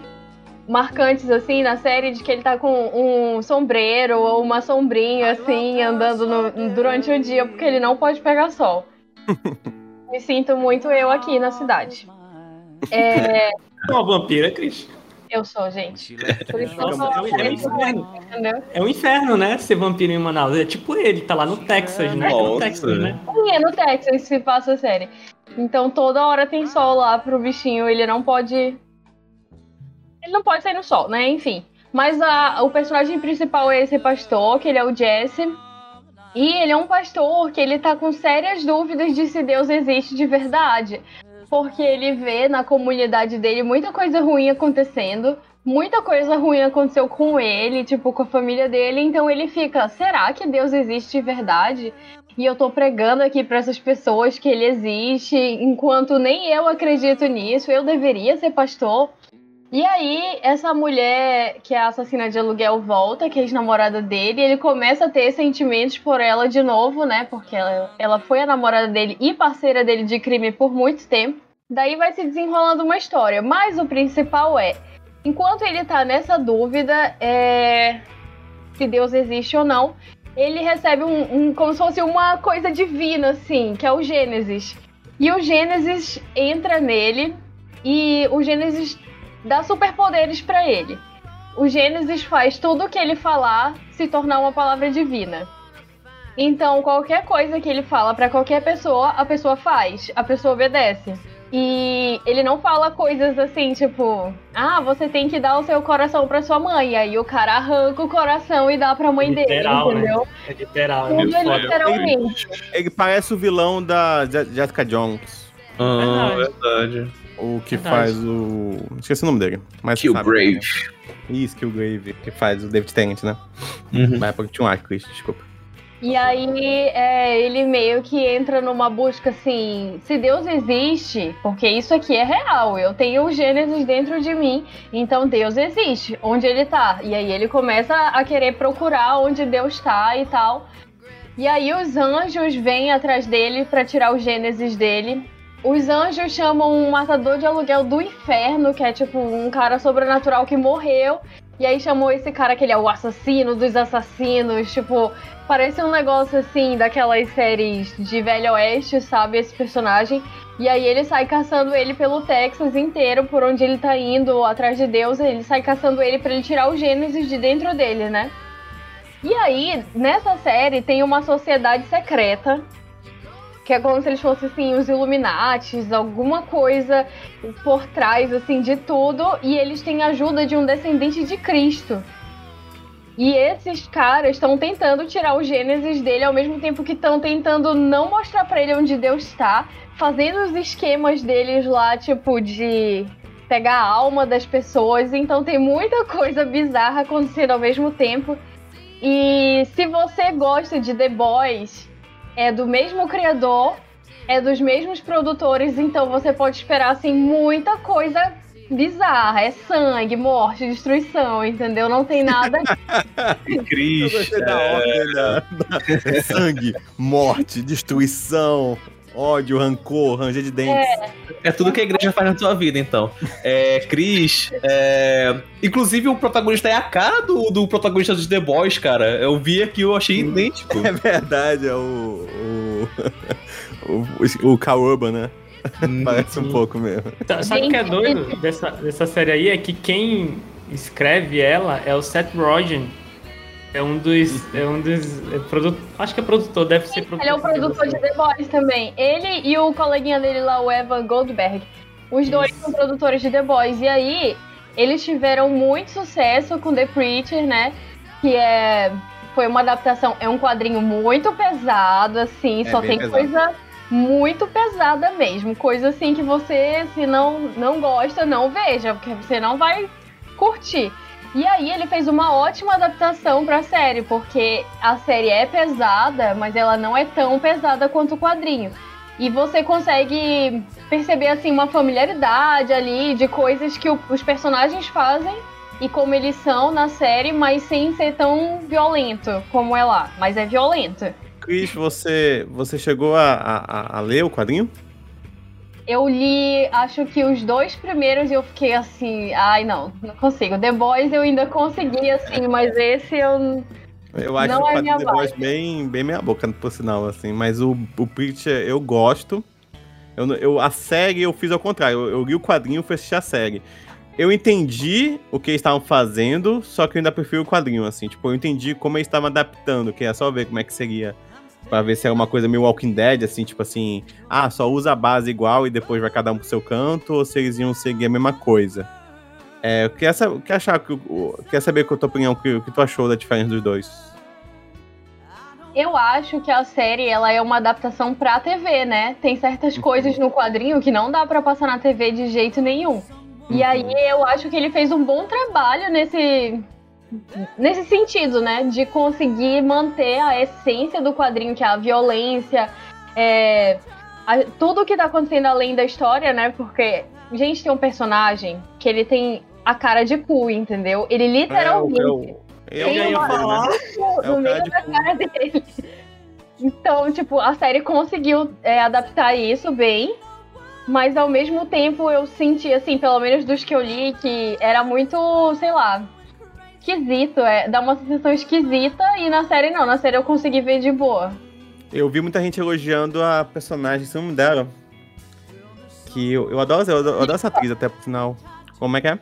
marcantes, assim, na série, de que ele tá com um sombreiro ou uma sombrinha, assim, andando no- durante o dia, porque ele não pode pegar sol. Me sinto muito eu aqui na cidade. É,
É uma vampira, Cris.
eu sou, gente. Por isso que eu
Nossa,
sou
é um inferno.
entendeu?
É um inferno, né? Ser vampiro em Manaus. É tipo ele, tá lá no Texas, né? É no
Nossa.
Texas, né?
Sim, é no Texas que se passa a série. Então toda hora tem sol lá pro bichinho, ele não pode. Ele não pode sair no sol, né? Enfim. Mas a- o personagem principal é esse pastor, que ele é o Jesse. E ele é um pastor que ele tá com sérias dúvidas de se Deus existe de verdade. Porque ele vê na comunidade dele muita coisa ruim acontecendo. Muita coisa ruim aconteceu com ele, tipo, com a família dele. Então ele fica, será que Deus existe de verdade? E eu tô pregando aqui pra essas pessoas que ele existe, enquanto nem eu acredito nisso, eu deveria ser pastor. E aí, essa mulher que é assassina de aluguel volta, que é ex-namorada dele, e ele começa a ter sentimentos por ela de novo, né? Porque ela, ela foi a namorada dele e parceira dele de crime por muito tempo. Daí vai se desenrolando uma história. Mas o principal é, enquanto ele tá nessa dúvida, é, se Deus existe ou não, ele recebe um, um- como se fosse uma coisa divina, assim, que é o Gênesis. E o Gênesis entra nele e o Gênesis dá superpoderes pra ele. O Gênesis faz tudo o que ele falar se tornar uma palavra divina. Então, qualquer coisa que ele fala pra qualquer pessoa, a pessoa faz, a pessoa obedece. E ele não fala coisas assim, tipo, ah, você tem que dar o seu coração pra sua mãe. Aí o cara arranca o coração e dá pra mãe
Literal,
dele,
né?
entendeu?
É literal. É
Tudo é literalmente.
Ele parece o vilão da Je- Jessica Jones.
Ah,
Verdade.
verdade.
O que
Verdade.
faz o. Esqueci o nome dele. Mas
Killgrave.
quem é. Isso, Killgrave, que faz o David Tennant, né?
Uhum.
Mas é porque tinha um desculpa.
E aí é, ele meio que entra numa busca assim, se Deus existe, porque isso aqui é real, eu tenho o Gênesis dentro de mim, então Deus existe, onde ele tá. E aí ele começa a querer procurar onde Deus tá e tal. E aí os anjos vêm atrás dele pra tirar o Gênesis dele. Os anjos chamam um matador de aluguel do inferno, que é tipo um cara sobrenatural que morreu. E aí chamou esse cara que ele é o assassino dos assassinos, tipo, parece um negócio assim daquelas séries de Velho Oeste, sabe, esse personagem. E aí ele sai caçando ele pelo Texas inteiro, por onde ele tá indo, atrás de Deus, ele sai caçando ele para ele tirar o Gênesis de dentro dele, né? E aí, nessa série tem uma sociedade secreta que é como se eles fossem assim os Illuminates, alguma coisa por trás assim de tudo, e eles têm a ajuda de um descendente de Cristo. E esses caras estão tentando tirar o Gênesis dele ao mesmo tempo que estão tentando não mostrar para ele onde Deus está, fazendo os esquemas deles lá, tipo de pegar a alma das pessoas. Então tem muita coisa bizarra acontecendo ao mesmo tempo. E se você gosta de The Boys, é do mesmo criador, é dos mesmos produtores, então você pode esperar assim muita coisa bizarra. É sangue, morte, destruição, entendeu? Não tem nada.
Cris. Eu gostei da é. ordem da, da sangue, morte, destruição ódio, rancor, ranger de dentes.
É. é. tudo que a igreja faz na sua vida, então. É, Chris, é... inclusive o protagonista é a cara do, do protagonista dos The Boys, cara. Eu vi aqui, eu achei idêntico.
É verdade, é o. O, o, o Kaoba, né? Hum, Parece um pouco mesmo.
Sabe o que é doido dessa, dessa série aí? É que quem escreve ela é o Seth Rogen é um dos. É um dos. É produto, acho que é produtor, deve ser produtor.
Ele é o produtor de The Boys também. Ele e o coleguinha dele lá, o Evan Goldberg. Os dois Isso. são produtores de The Boys. E aí, eles tiveram muito sucesso com The Preacher, né? Que é. Foi uma adaptação. É um quadrinho muito pesado, assim, é só tem pesado. coisa muito pesada mesmo. Coisa assim que você, se não, não gosta, não veja, porque você não vai curtir. E aí ele fez uma ótima adaptação para a série, porque a série é pesada, mas ela não é tão pesada quanto o quadrinho. E você consegue perceber assim uma familiaridade ali de coisas que o, os personagens fazem e como eles são na série, mas sem ser tão violento como é lá. Mas é violento.
Chris, você, você chegou a, a, a ler o quadrinho?
Eu li, acho que os dois primeiros e eu fiquei assim, ai não, não consigo. The Boys eu ainda consegui, assim, mas esse eu.
Eu acho não é o The Boys bem, bem meia boca, por sinal, assim. Mas o, o Preacher eu gosto. Eu, eu, a série eu fiz ao contrário. Eu, eu li o quadrinho e fui assistir a série. Eu entendi o que eles estavam fazendo, só que eu ainda prefiro o quadrinho, assim. Tipo, eu entendi como eles estavam adaptando, que é só ver como é que seria Pra ver se é uma coisa meio Walking Dead, assim, tipo assim, ah, só usa a base igual e depois vai cada um pro seu canto, ou se eles iam seguir a mesma coisa. É, eu queria, saber, queria, achar, queria saber a tua opinião, o que, que tu achou da diferença dos dois.
Eu acho que a série ela é uma adaptação pra TV, né? Tem certas uhum. coisas no quadrinho que não dá para passar na TV de jeito nenhum. Uhum. E aí eu acho que ele fez um bom trabalho nesse, nesse sentido, né? De conseguir manter a essência do quadrinho, que é a violência, é, a, tudo que tá acontecendo além da história, né? Porque, gente, tem um personagem que ele tem a cara de cu, entendeu? Ele literalmente. É, eu,
eu, eu tem uma falar né?
no meio da cara dele. Então, tipo, a série conseguiu é, adaptar isso bem. Mas ao mesmo tempo eu senti, assim, pelo menos dos que eu li, que era muito, sei lá, esquisito, é, dá uma sensação esquisita e na série não, na série eu consegui ver de boa.
Eu vi muita gente elogiando a personagem, se não me deram. Que eu, eu, adoro, eu, adoro, eu adoro essa atriz até pro final. Como é que é?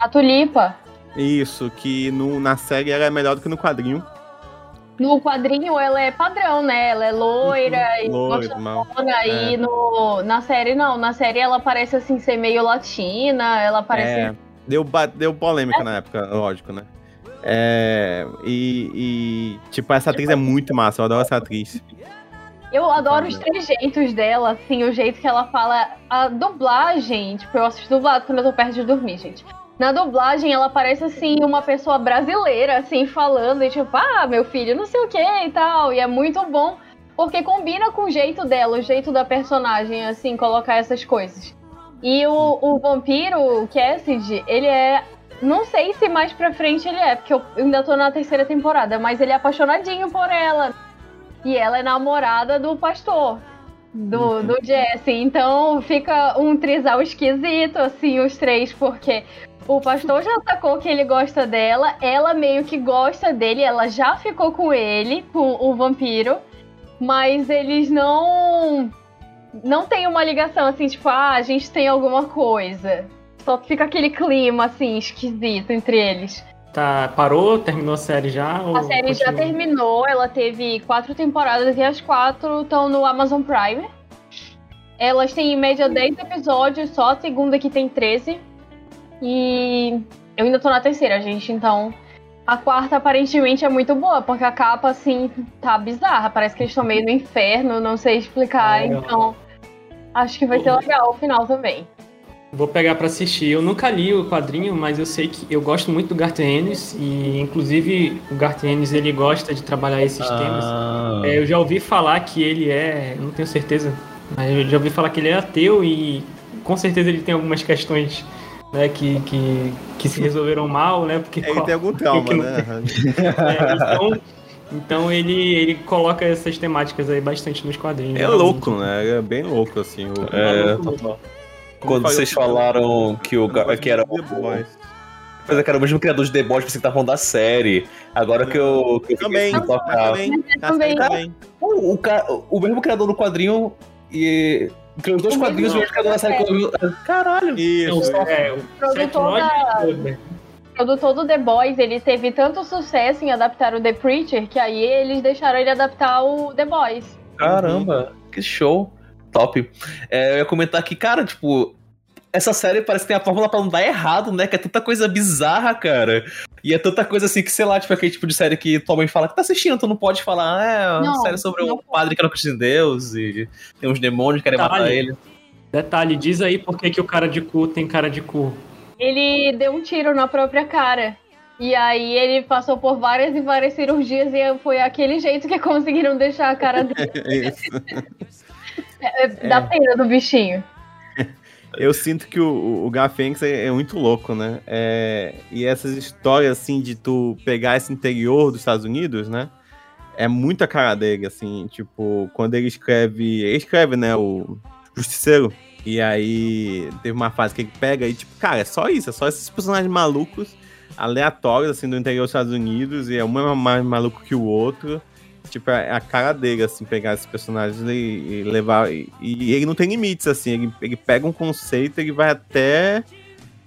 A Tulipa.
Isso, que no, na série ela é melhor do que no quadrinho.
No quadrinho ela é padrão, né? Ela é loira uhum. e
loira,
e é. no, na série não. Na série ela parece assim ser meio latina, ela parece. É,
deu, deu polêmica é. na época, lógico, né? É, e, e, tipo, essa atriz é muito massa, eu adoro essa atriz.
Eu adoro os três jeitos dela, assim, o jeito que ela fala. A dublagem, tipo, eu assisto dublado quando eu tô perto de dormir, gente. Na dublagem, ela parece, assim, uma pessoa brasileira, assim, falando, e tipo, ah, meu filho, não sei o que e tal. E é muito bom, porque combina com o jeito dela, o jeito da personagem, assim, colocar essas coisas. E o, o vampiro, o Cassidy, ele é não sei se mais pra frente ele é, porque eu ainda tô na terceira temporada, mas ele é apaixonadinho por ela. E ela é namorada do pastor, do, uhum. do Jesse. Então fica um trisal esquisito, assim, os três, porque O pastor já sacou que ele gosta dela, ela meio que gosta dele, ela já ficou com ele, com o vampiro, mas eles não. Não tem uma ligação assim, tipo, ah, a gente tem alguma coisa. Só que fica aquele clima assim, esquisito entre eles.
Tá, parou? Terminou a série já? ou
A série já
continua?
terminou, ela teve quatro temporadas e as quatro estão no Amazon Prime. Elas têm em média 10 episódios, só a segunda que tem 13. E eu ainda tô na terceira, gente, então. A quarta aparentemente é muito boa, porque a capa, assim, tá bizarra. Parece que eles estão meio no inferno, não sei explicar,
Legal.
então. Acho que vai ser legal o final também.
Vou pegar pra assistir. Eu nunca li o quadrinho, mas eu sei que eu gosto muito do Garth Ennis e inclusive o Garth Ennis ele gosta de trabalhar esses temas.
Ah,
É, eu já ouvi falar que ele é, não tenho certeza, mas eu já ouvi falar que ele é ateu e com certeza ele tem algumas questões né, que, que, que se resolveram mal, né? Porque
Ele tem algum trauma, né?
É, então, então ele, ele coloca essas temáticas aí bastante nos quadrinhos.
É louco, né? É bem louco, assim. O...
É,
Maluco,
Como
quando vocês falaram que o que era
The Boys.
Mas é que era o mesmo criador de The Boys, pensei que tava falando da série. Agora que eu. Que eu
Também, também. Tá
Também.
também.
O, o, o mesmo criador do quadrinho e. Criou os dois
O
quadrinhos, o
mesmo-
criador da série. que eu- Caralho!
Isso.
É, o
Produtor da-
é.
O produtor do The Boys, ele teve tanto sucesso em adaptar o The Preacher, que aí eles deixaram ele adaptar o The Boys.
Caramba, que show. Top. É, eu ia comentar que, cara, tipo, essa série parece que tem a fórmula pra não dar errado, né? Que é tanta coisa bizarra, cara. E é tanta coisa assim que, sei lá, tipo, aquele tipo de série que tua mãe fala que tá assistindo, tu não pode falar, ah, é uma
Não,
série sobre
não
um padre que não acredita em Deus e tem uns demônios que querem
Tá
matar ele.
Detalhe, diz aí por que, que o cara de cu tem cara de cu.
Ele deu um tiro na própria cara. E aí ele passou por várias e várias cirurgias e foi aquele jeito que conseguiram deixar a cara dele.
Isso.
É, Dá pena do bichinho.
Eu sinto que o, o é, é muito louco, né? É, e essas histórias, assim, de tu pegar esse interior dos Estados Unidos, né? É muita cara dele, assim, tipo, quando ele escreve. Ele escreve, né, o Justiceiro. E aí teve uma fase que ele pega e, tipo, cara, é só isso, é só esses personagens malucos, aleatórios, assim, do interior dos Estados Unidos, e é um é mais maluco que o outro. Tipo, é a cara dele, assim, pegar esses personagens e, e levar. E, e ele não tem limites, assim. Ele, ele pega um conceito e ele vai até.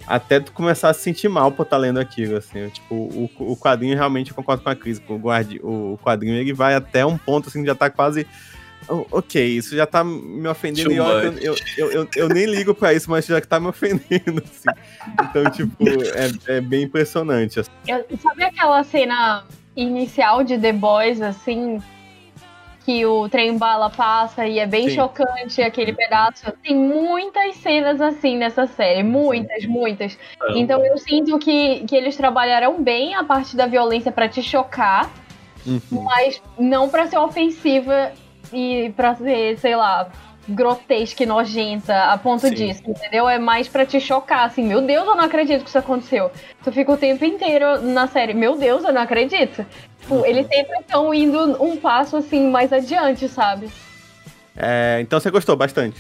Até tu começar a se sentir mal por estar lendo aquilo, assim. Tipo, o, o quadrinho realmente eu concordo com a Cris. O, guardi, o quadrinho ele vai até um ponto, assim, que já tá quase. "Oh, ok, isso já tá me ofendendo. E olha eu, eu, eu, eu nem ligo pra isso, mas já que tá me ofendendo, assim. Então, tipo, é, é bem impressionante. assim.
Eu- sabe aquela cena inicial de The Boys, assim, que o trem bala passa e é bem
Sim.
chocante aquele pedaço? Tem muitas cenas assim nessa série, muitas, muitas. Então eu sinto que, que eles trabalharam bem a parte da violência pra te chocar,
Uhum.
mas não pra ser ofensiva e pra ser, sei lá, grotesca e nojenta a ponto
Sim.
disso, entendeu? É mais pra te chocar, assim, meu Deus, eu não acredito que isso aconteceu. Tu fica o tempo inteiro na série, meu Deus, eu não acredito. Tipo, eles sempre estão indo um passo, assim, mais adiante, sabe?
É, então você gostou bastante.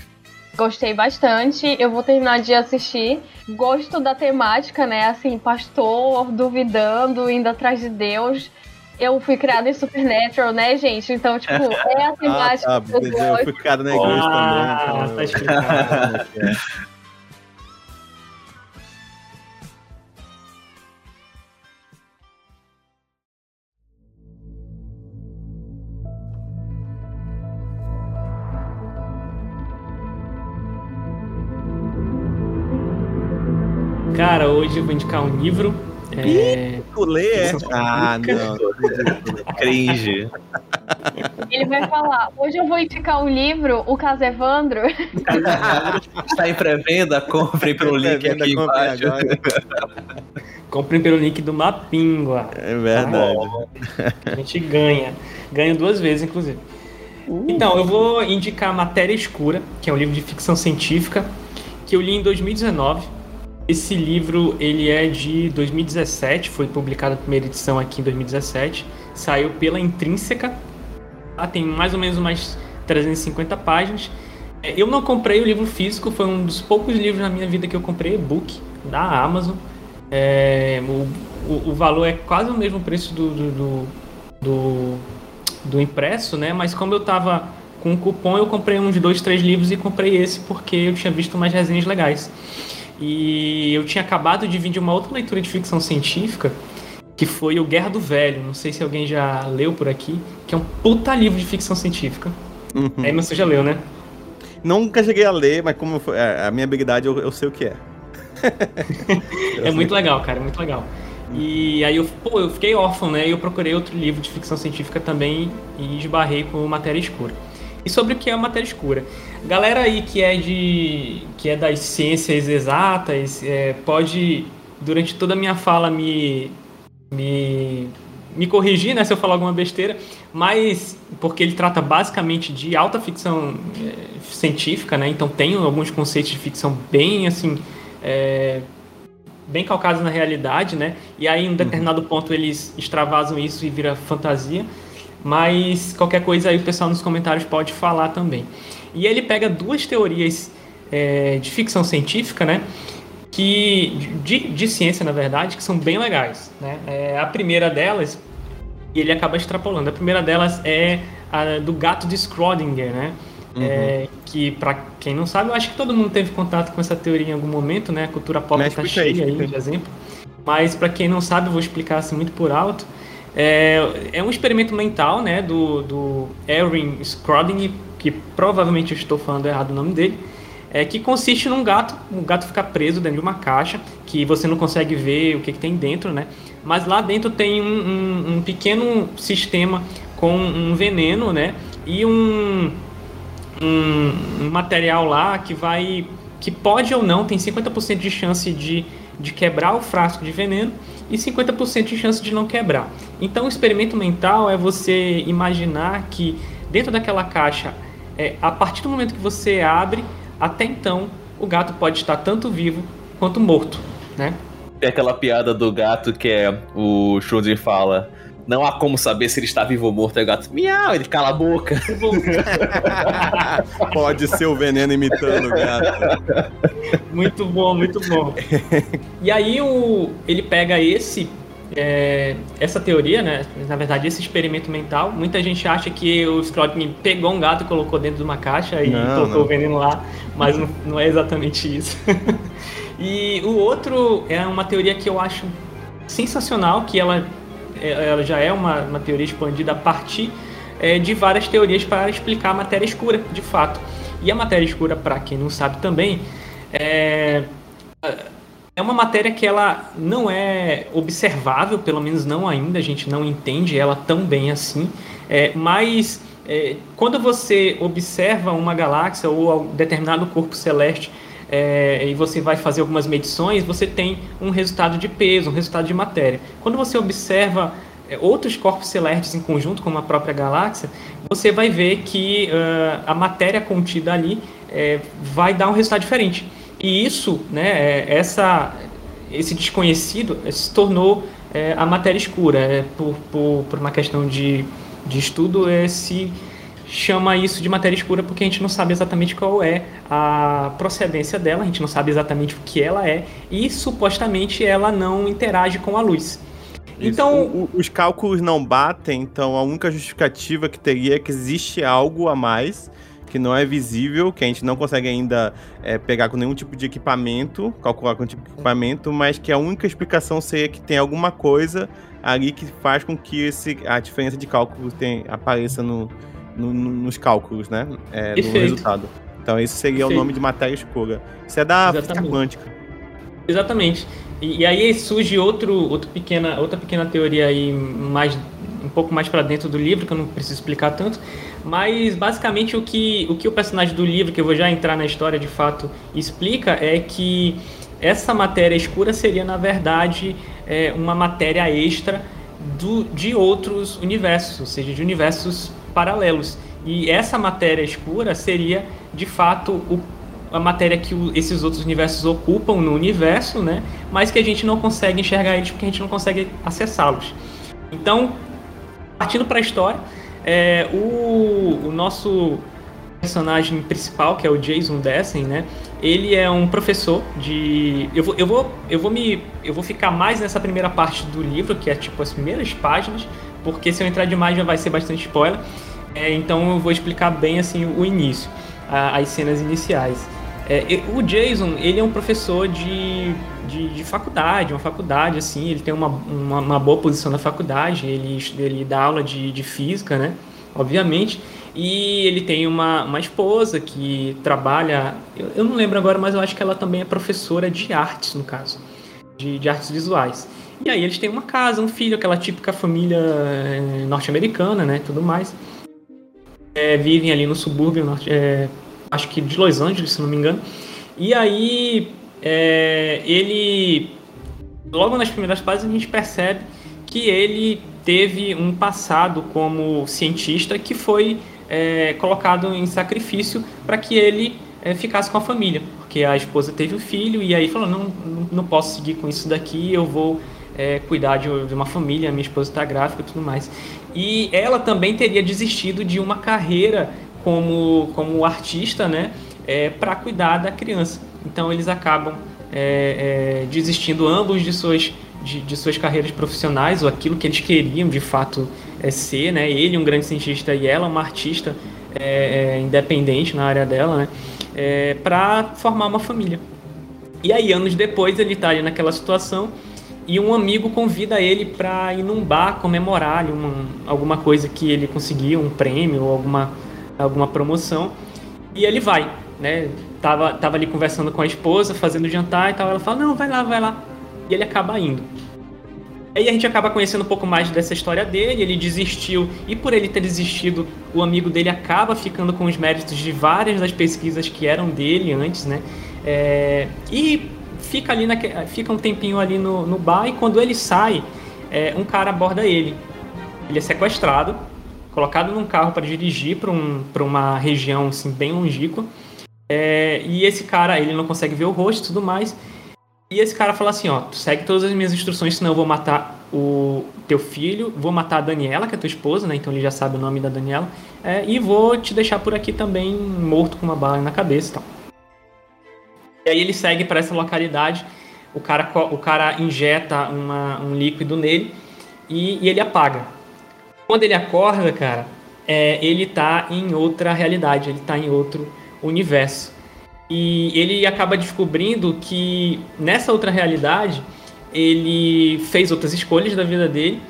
Gostei bastante, eu vou terminar de assistir. Gosto da temática, né? Assim, pastor duvidando, indo atrás de Deus. Eu fui criada em Supernatural, né, gente? Então, tipo, é a
Ah,
temática
tá.
que eu
beleza, Eu
gosto.
fui criado na igreja
Ah,
também. então-
tá explicado.
É.
Cara, hoje eu vou indicar um livro. É,
Tu lê, é? Ah, não.
Cringe.
Ele vai falar: hoje eu vou indicar um livro, O Caso Evandro.
Está em pré-venda? Comprem pelo link aqui
compre
embaixo.
agora.
comprem pelo link do Mapingua.
É verdade.
A gente ganha. Ganha duas vezes, inclusive. Então, eu vou indicar Matéria Escura, que é um livro de ficção científica, que eu li em 2019. Esse livro, ele é de 2017, foi publicado a primeira edição aqui em 2017. Saiu pela Intrínseca. Tá? Tem mais ou menos umas 350 páginas. É, Eu não comprei o livro físico, foi um dos poucos livros na minha vida que eu comprei e-book da Amazon. É, o, o, o valor é quase o mesmo preço do, do, do, do, do impresso, né? Mas como eu tava com um cupom, eu comprei uns dois, três livros e comprei esse porque eu tinha visto umas resenhas legais. E eu tinha acabado de vir de uma outra leitura de ficção científica, que foi o Guerra do Velho. Não sei se alguém já leu por aqui, que é um puta livro de ficção científica.
Uhum.
Aí você já leu, né?
Nunca cheguei a ler, mas como foi- é, a minha habilidade eu, eu sei o que é.
É muito legal, cara, é muito legal. E aí eu, pô, eu fiquei órfão, né? E eu procurei outro livro de ficção científica também e esbarrei com Matéria Escura. E sobre o que é matéria escura? Galera aí que é de que é das ciências exatas, é, pode durante toda a minha fala me me me corrigir, né, se eu falar alguma besteira, mas porque ele trata basicamente de alta ficção é, científica, né? Então tem alguns conceitos de ficção bem assim é, bem calcados na realidade, né? E aí, em um determinado ponto, eles extravasam isso e vira fantasia. Mas qualquer coisa aí o pessoal nos comentários pode falar também. E ele pega duas teorias é, de ficção científica, né? Que, de, de ciência, na verdade, que são bem legais. Né? É, a primeira delas, e ele acaba extrapolando, a primeira delas é a do gato de Schrödinger, né? É, que, pra quem não sabe, eu acho que todo mundo teve contato com essa teoria em algum momento, né? A cultura pop tá
aí,
cheia aí de exemplo. Mas para quem não sabe, eu vou explicar assim muito por alto. É, é um experimento mental, né, do, do Erwin Schrödinger, que provavelmente eu estou falando errado o nome dele, é, que consiste num gato, um gato ficar preso dentro de uma caixa, que você não consegue ver o que, que tem dentro, né? Mas lá dentro tem um, um- um pequeno sistema com um veneno, né? E um, um, um material lá que vai. que pode ou não, tem 50% de chance de, de quebrar o frasco de veneno e 50% de chance de não quebrar. Então o experimento mental é você imaginar que dentro daquela caixa, é, a partir do momento que você abre, até então o gato pode estar tanto vivo quanto morto. Né?
Tem aquela piada do gato que é o Schrödinger fala. Não há como saber se ele está vivo ou morto. Aí o gato, miau, ele cala a boca.
Pode ser o veneno imitando o gato.
Muito bom, muito bom. E aí o, ele pega esse é, essa teoria, né? Na verdade, esse experimento mental. Muita gente acha que o Schrödinger pegou um gato e colocou dentro de uma caixa e
Não,
colocou
não.
o veneno lá, mas não, não é exatamente isso. e o outro é uma teoria que eu acho sensacional, que ela, é- ela já é uma, uma teoria expandida a partir é, de várias teorias para explicar a matéria escura, de fato. E a matéria escura, para quem não sabe também, é, é uma matéria que ela não é observável, pelo menos não ainda, a gente não entende ela tão bem assim, é, mas é, quando você observa uma galáxia ou um determinado corpo celeste é, e você vai fazer algumas medições, você tem um resultado de peso, um resultado de matéria. Quando você observa é, outros corpos celestes em conjunto, como a própria galáxia, você vai ver que ah, a matéria contida ali é, vai dar um resultado diferente. E isso, né, é, essa, esse desconhecido eh, se tornou é, a matéria escura. É, por, por, por uma questão de, de estudo, é, se chama isso de matéria escura porque a gente não sabe exatamente qual é a procedência dela, a gente não sabe exatamente o que ela é e supostamente ela não interage com a luz. Então,
O- os cálculos não batem, então a única justificativa que teria é que existe algo a mais que não é visível, que a gente não consegue ainda é, pegar com nenhum tipo de equipamento, calcular com tipo de equipamento, mas que a única explicação seria que tem alguma coisa ali que faz com que esse, a diferença de cálculo tem, apareça no, no- no- nos cálculos, né? É, no resultado. Então esse seria o
Perfeito.
nome de matéria escura. Isso é da física
Exatamente.
quântica.
Exatamente. E, e aí surge outro, outro pequena, outra pequena teoria aí mais um pouco mais para dentro do livro que eu não preciso explicar tanto, mas basicamente o que o que o personagem do livro que eu vou já entrar na história de fato explica é que essa matéria escura seria na verdade é, uma matéria extra do, de outros universos, ou seja, de universos paralelos. E essa matéria escura seria de fato o a matéria que o- esses outros universos ocupam no universo, né? Mas que a gente não consegue enxergar eles porque a gente não consegue acessá-los. Então, partindo para a história, é, o, o nosso personagem principal, que é o Jason Dessen, né? Ele é um professor de. Eu vou, eu vou, eu vou me. Eu vou ficar mais nessa primeira parte do livro, que é tipo as primeiras páginas, porque se eu entrar demais já vai ser bastante spoiler. É, então eu vou explicar bem assim o início, a, as cenas iniciais. É, o Jason, ele é um professor de, de, de, faculdade, uma faculdade, assim, ele tem uma, uma, uma, boa posição na faculdade, ele, ele dá aula de, de física, né, obviamente, e ele tem uma, uma esposa que trabalha, eu, eu não lembro agora, mas eu acho que ela também é professora de artes, no caso, de, de artes visuais. E aí eles têm uma casa, um filho, aquela típica família eh, norte-americana, né, tudo mais. É, vivem ali no subúrbio norte, é, acho que de Los Angeles, se não me engano. E aí é, ele, logo nas primeiras páginas, a gente percebe que ele teve um passado como cientista que foi é, colocado em sacrifício para que ele é, ficasse com a família, porque a esposa teve um filho e aí falou não, não posso seguir com isso daqui, eu vou é, cuidar de, de, uma família, minha esposa está grávida e tudo mais. E ela também teria desistido de uma carreira como, como artista, né, é, para cuidar da criança. Então eles acabam é, é, desistindo ambos de suas, de, de, suas carreiras profissionais ou aquilo que eles queriam de fato é, ser, né? Ele um grande cientista e ela uma artista é, é, independente na área dela, né? para formar uma família. E aí anos depois ele está ali naquela situação e um amigo convida ele para ir num bar comemorar uma, alguma coisa que ele conseguiu, um prêmio ou alguma alguma promoção. E ele vai, né? Tava, tava ali conversando com a esposa, fazendo jantar e tal. Ela fala: Não, vai lá, vai lá. E ele acaba indo. Aí a gente acaba conhecendo um pouco mais dessa história dele. Ele desistiu, e por ele ter desistido, o amigo dele acaba ficando com os méritos de várias das pesquisas que eram dele antes, né? É, e fica ali naque, fica um tempinho ali no, no bar, e quando ele sai, é, um cara aborda ele. Ele é sequestrado colocado num carro para dirigir para um, uma região assim, bem longínqua. É, e esse cara, ele não consegue ver o rosto e tudo mais. E esse cara fala assim, ó, tu segue todas as minhas instruções, senão eu vou matar o teu filho, vou matar a Daniela, que é tua esposa, né? Então ele já sabe o nome da Daniela. É, e vou te deixar por aqui também morto com uma bala na cabeça e tal. E aí ele segue para essa localidade, o cara, o cara injeta uma, um líquido nele e, e ele apaga. Quando ele acorda, cara, é, ele tá em outra realidade, ele tá em outro universo. E ele acaba descobrindo que nessa outra realidade ele fez outras escolhas da vida dele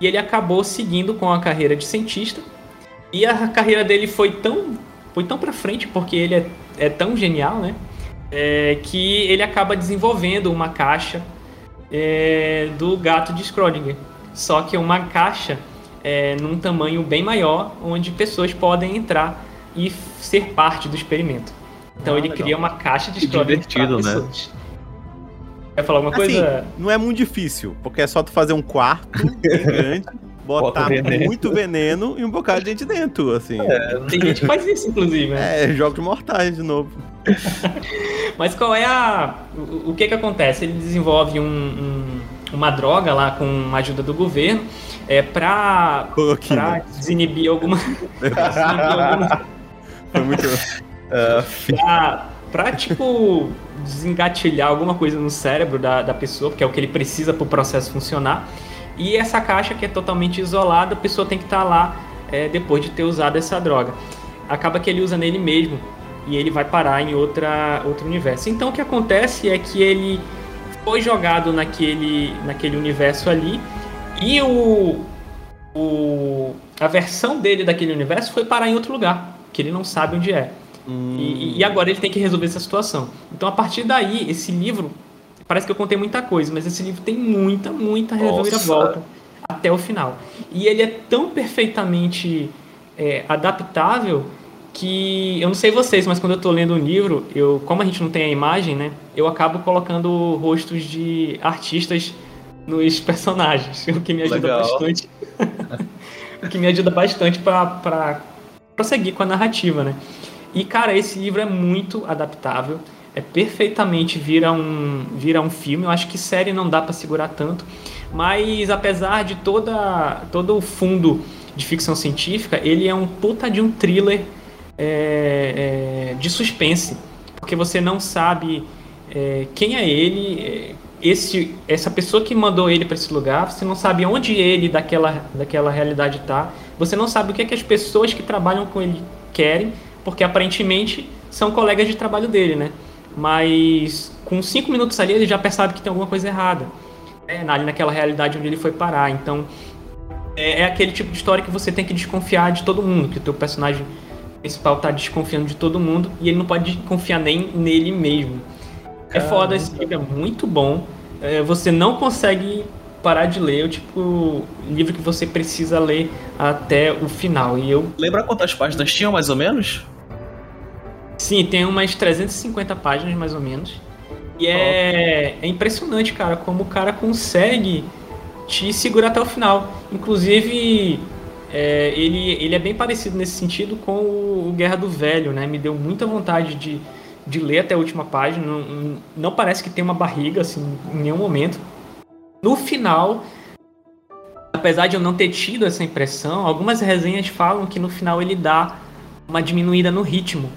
e ele acabou seguindo com a carreira de cientista. E a carreira dele foi tão foi tão para frente porque ele é, é tão genial, né? É, que ele acaba desenvolvendo uma caixa é, do gato de Schrödinger. Só que é uma caixa é, num tamanho bem maior, onde pessoas podem entrar e ser parte do experimento. Então ah, ele legal. cria uma caixa de história
divertido, né?
pessoas. Quer falar alguma
assim,
coisa?
Não é muito difícil, porque é só tu fazer um quarto bem grande, botar veneno. muito veneno e um bocado de gente dentro, assim.
É, tem gente que faz isso, inclusive. Né?
É, jogos mortais de novo.
Mas qual é a. O, o que que acontece? Ele desenvolve um, um, uma droga lá com a ajuda do governo é, para desinibir alguma.
Foi muito.
Uh, pra, pra, tipo, desengatilhar alguma coisa no cérebro da, da pessoa, porque é o que ele precisa para o processo funcionar. E essa caixa que é totalmente isolada, a pessoa tem que estar tá lá é, depois de ter usado essa droga. Acaba que ele usa nele mesmo e ele vai parar em outra, outro universo. Então o que acontece é que ele foi jogado naquele, naquele universo ali e o, o, a versão dele daquele universo foi parar em outro lugar, que ele não sabe onde é. Hum. E, e, agora ele tem que resolver essa situação. Então, a partir daí, esse livro. Parece que eu contei muita coisa, mas esse livro tem muita, muita reviravolta até o final. E ele é tão perfeitamente é, adaptável que eu não sei vocês, mas quando eu estou lendo um livro, eu, como a gente não tem a imagem, né, eu acabo colocando rostos de artistas nos personagens, o que me ajuda Legal. bastante. o que me ajuda bastante para prosseguir com a narrativa, né? E cara, esse livro é muito adaptável, é perfeitamente vira um vira um filme. Eu acho que série não dá para segurar tanto, mas apesar de toda todo o fundo de ficção científica, ele é um puta de um thriller é, é, de suspense, porque você não sabe é, quem é ele, é, esse, essa pessoa que mandou ele para esse lugar, você não sabe onde ele daquela, daquela realidade está, você não sabe o que, é que as pessoas que trabalham com ele querem, porque aparentemente são colegas de trabalho dele, né? Mas com cinco minutos ali ele já percebe que tem alguma coisa errada, né? ali naquela realidade onde ele foi parar. Então é, é, aquele tipo de história que você tem que desconfiar de todo mundo, que o teu personagem principal tá desconfiando de todo mundo e ele não pode confiar nem nele mesmo. É foda, esse livro é muito bom. É, você não consegue parar de ler, é o tipo livro que você precisa ler até o final. E eu.
Lembra quantas páginas tinham mais ou menos?
Sim, tem umas 350 páginas mais ou menos. E é, é impressionante, cara, como o cara consegue te segurar até o final. Inclusive, é, ele, ele é bem parecido nesse sentido com o, Guerra do Velho, né? Me deu muita vontade de de ler até a última página. Não, não parece que tem uma barriga, assim, em nenhum momento. No final, apesar de eu não ter tido essa impressão, algumas resenhas falam que no final ele dá uma diminuída no ritmo.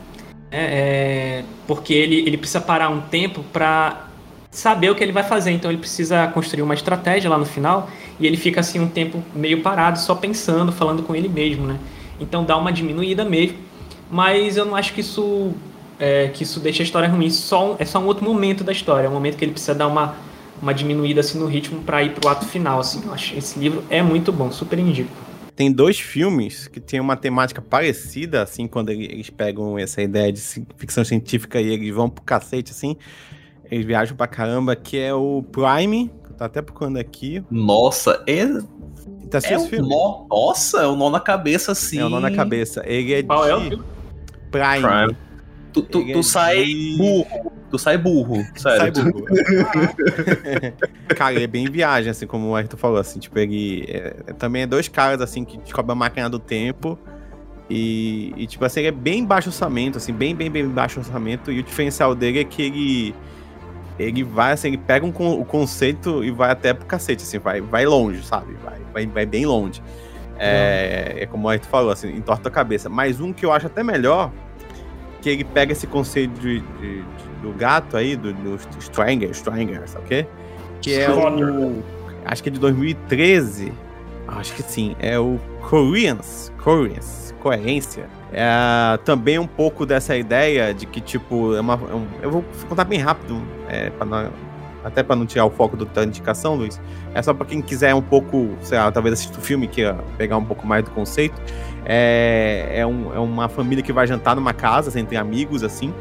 Né? É, porque ele, ele precisa parar um tempo para saber o que ele vai fazer. Então ele precisa construir uma estratégia lá no final e ele fica assim um tempo meio parado, só pensando, falando com ele mesmo, né? Então dá uma diminuída mesmo. Mas eu não acho que isso é, que isso deixa a história ruim. Só, é só um outro momento da história, é um momento que ele precisa dar uma, uma diminuída assim, no ritmo para ir pro ato final. Assim. Eu acho esse livro é muito bom, super indico.
Tem dois filmes que tem uma temática parecida, assim, quando eles pegam essa ideia de ficção científica e eles vão pro cacete, assim. Eles viajam pra caramba, que é o Prime, tô até procurando aqui.
Nossa, é.
Tá
é um
filme?
nó, nossa, é um nó na cabeça, assim.
É um nó na cabeça. Ele é
Qual
de
é o filme?
Prime.
Prime. Tu, tu,
Ele é
tu sai
de-
burro. Tu sai burro, sério.
Sai burro. Cara, ele é bem viagem, assim, como o Arthur falou, assim, tipo, ele é- é- também é dois caras, assim, que descobrem a máquina do tempo e, e, tipo assim, ele é bem baixo orçamento, assim, bem, bem, bem baixo orçamento e o diferencial dele é que ele ele vai, assim, ele pega um o conceito e vai até pro cacete, assim, vai, vai longe, sabe? Vai, vai, vai bem longe. É, é como o Arthur falou, assim, entorta a cabeça. Mas um que eu acho até melhor, que ele pega esse conceito de, de- de- do gato aí, do, do Stranger, Stranger, sabe o quê? Que é o. Acho que é de 2013. Acho que sim. É o Koreans. Koreans. Coerência. É também um pouco dessa ideia de que, tipo, é uma. é um- eu vou contar bem rápido, é, pra não- até para não tirar o foco do- da indicação, Luiz. É só para quem quiser um pouco, sei lá, talvez assistir o filme, que pegar um pouco mais do conceito. É, é, um- é uma família que vai jantar numa casa, assim, entre amigos, assim.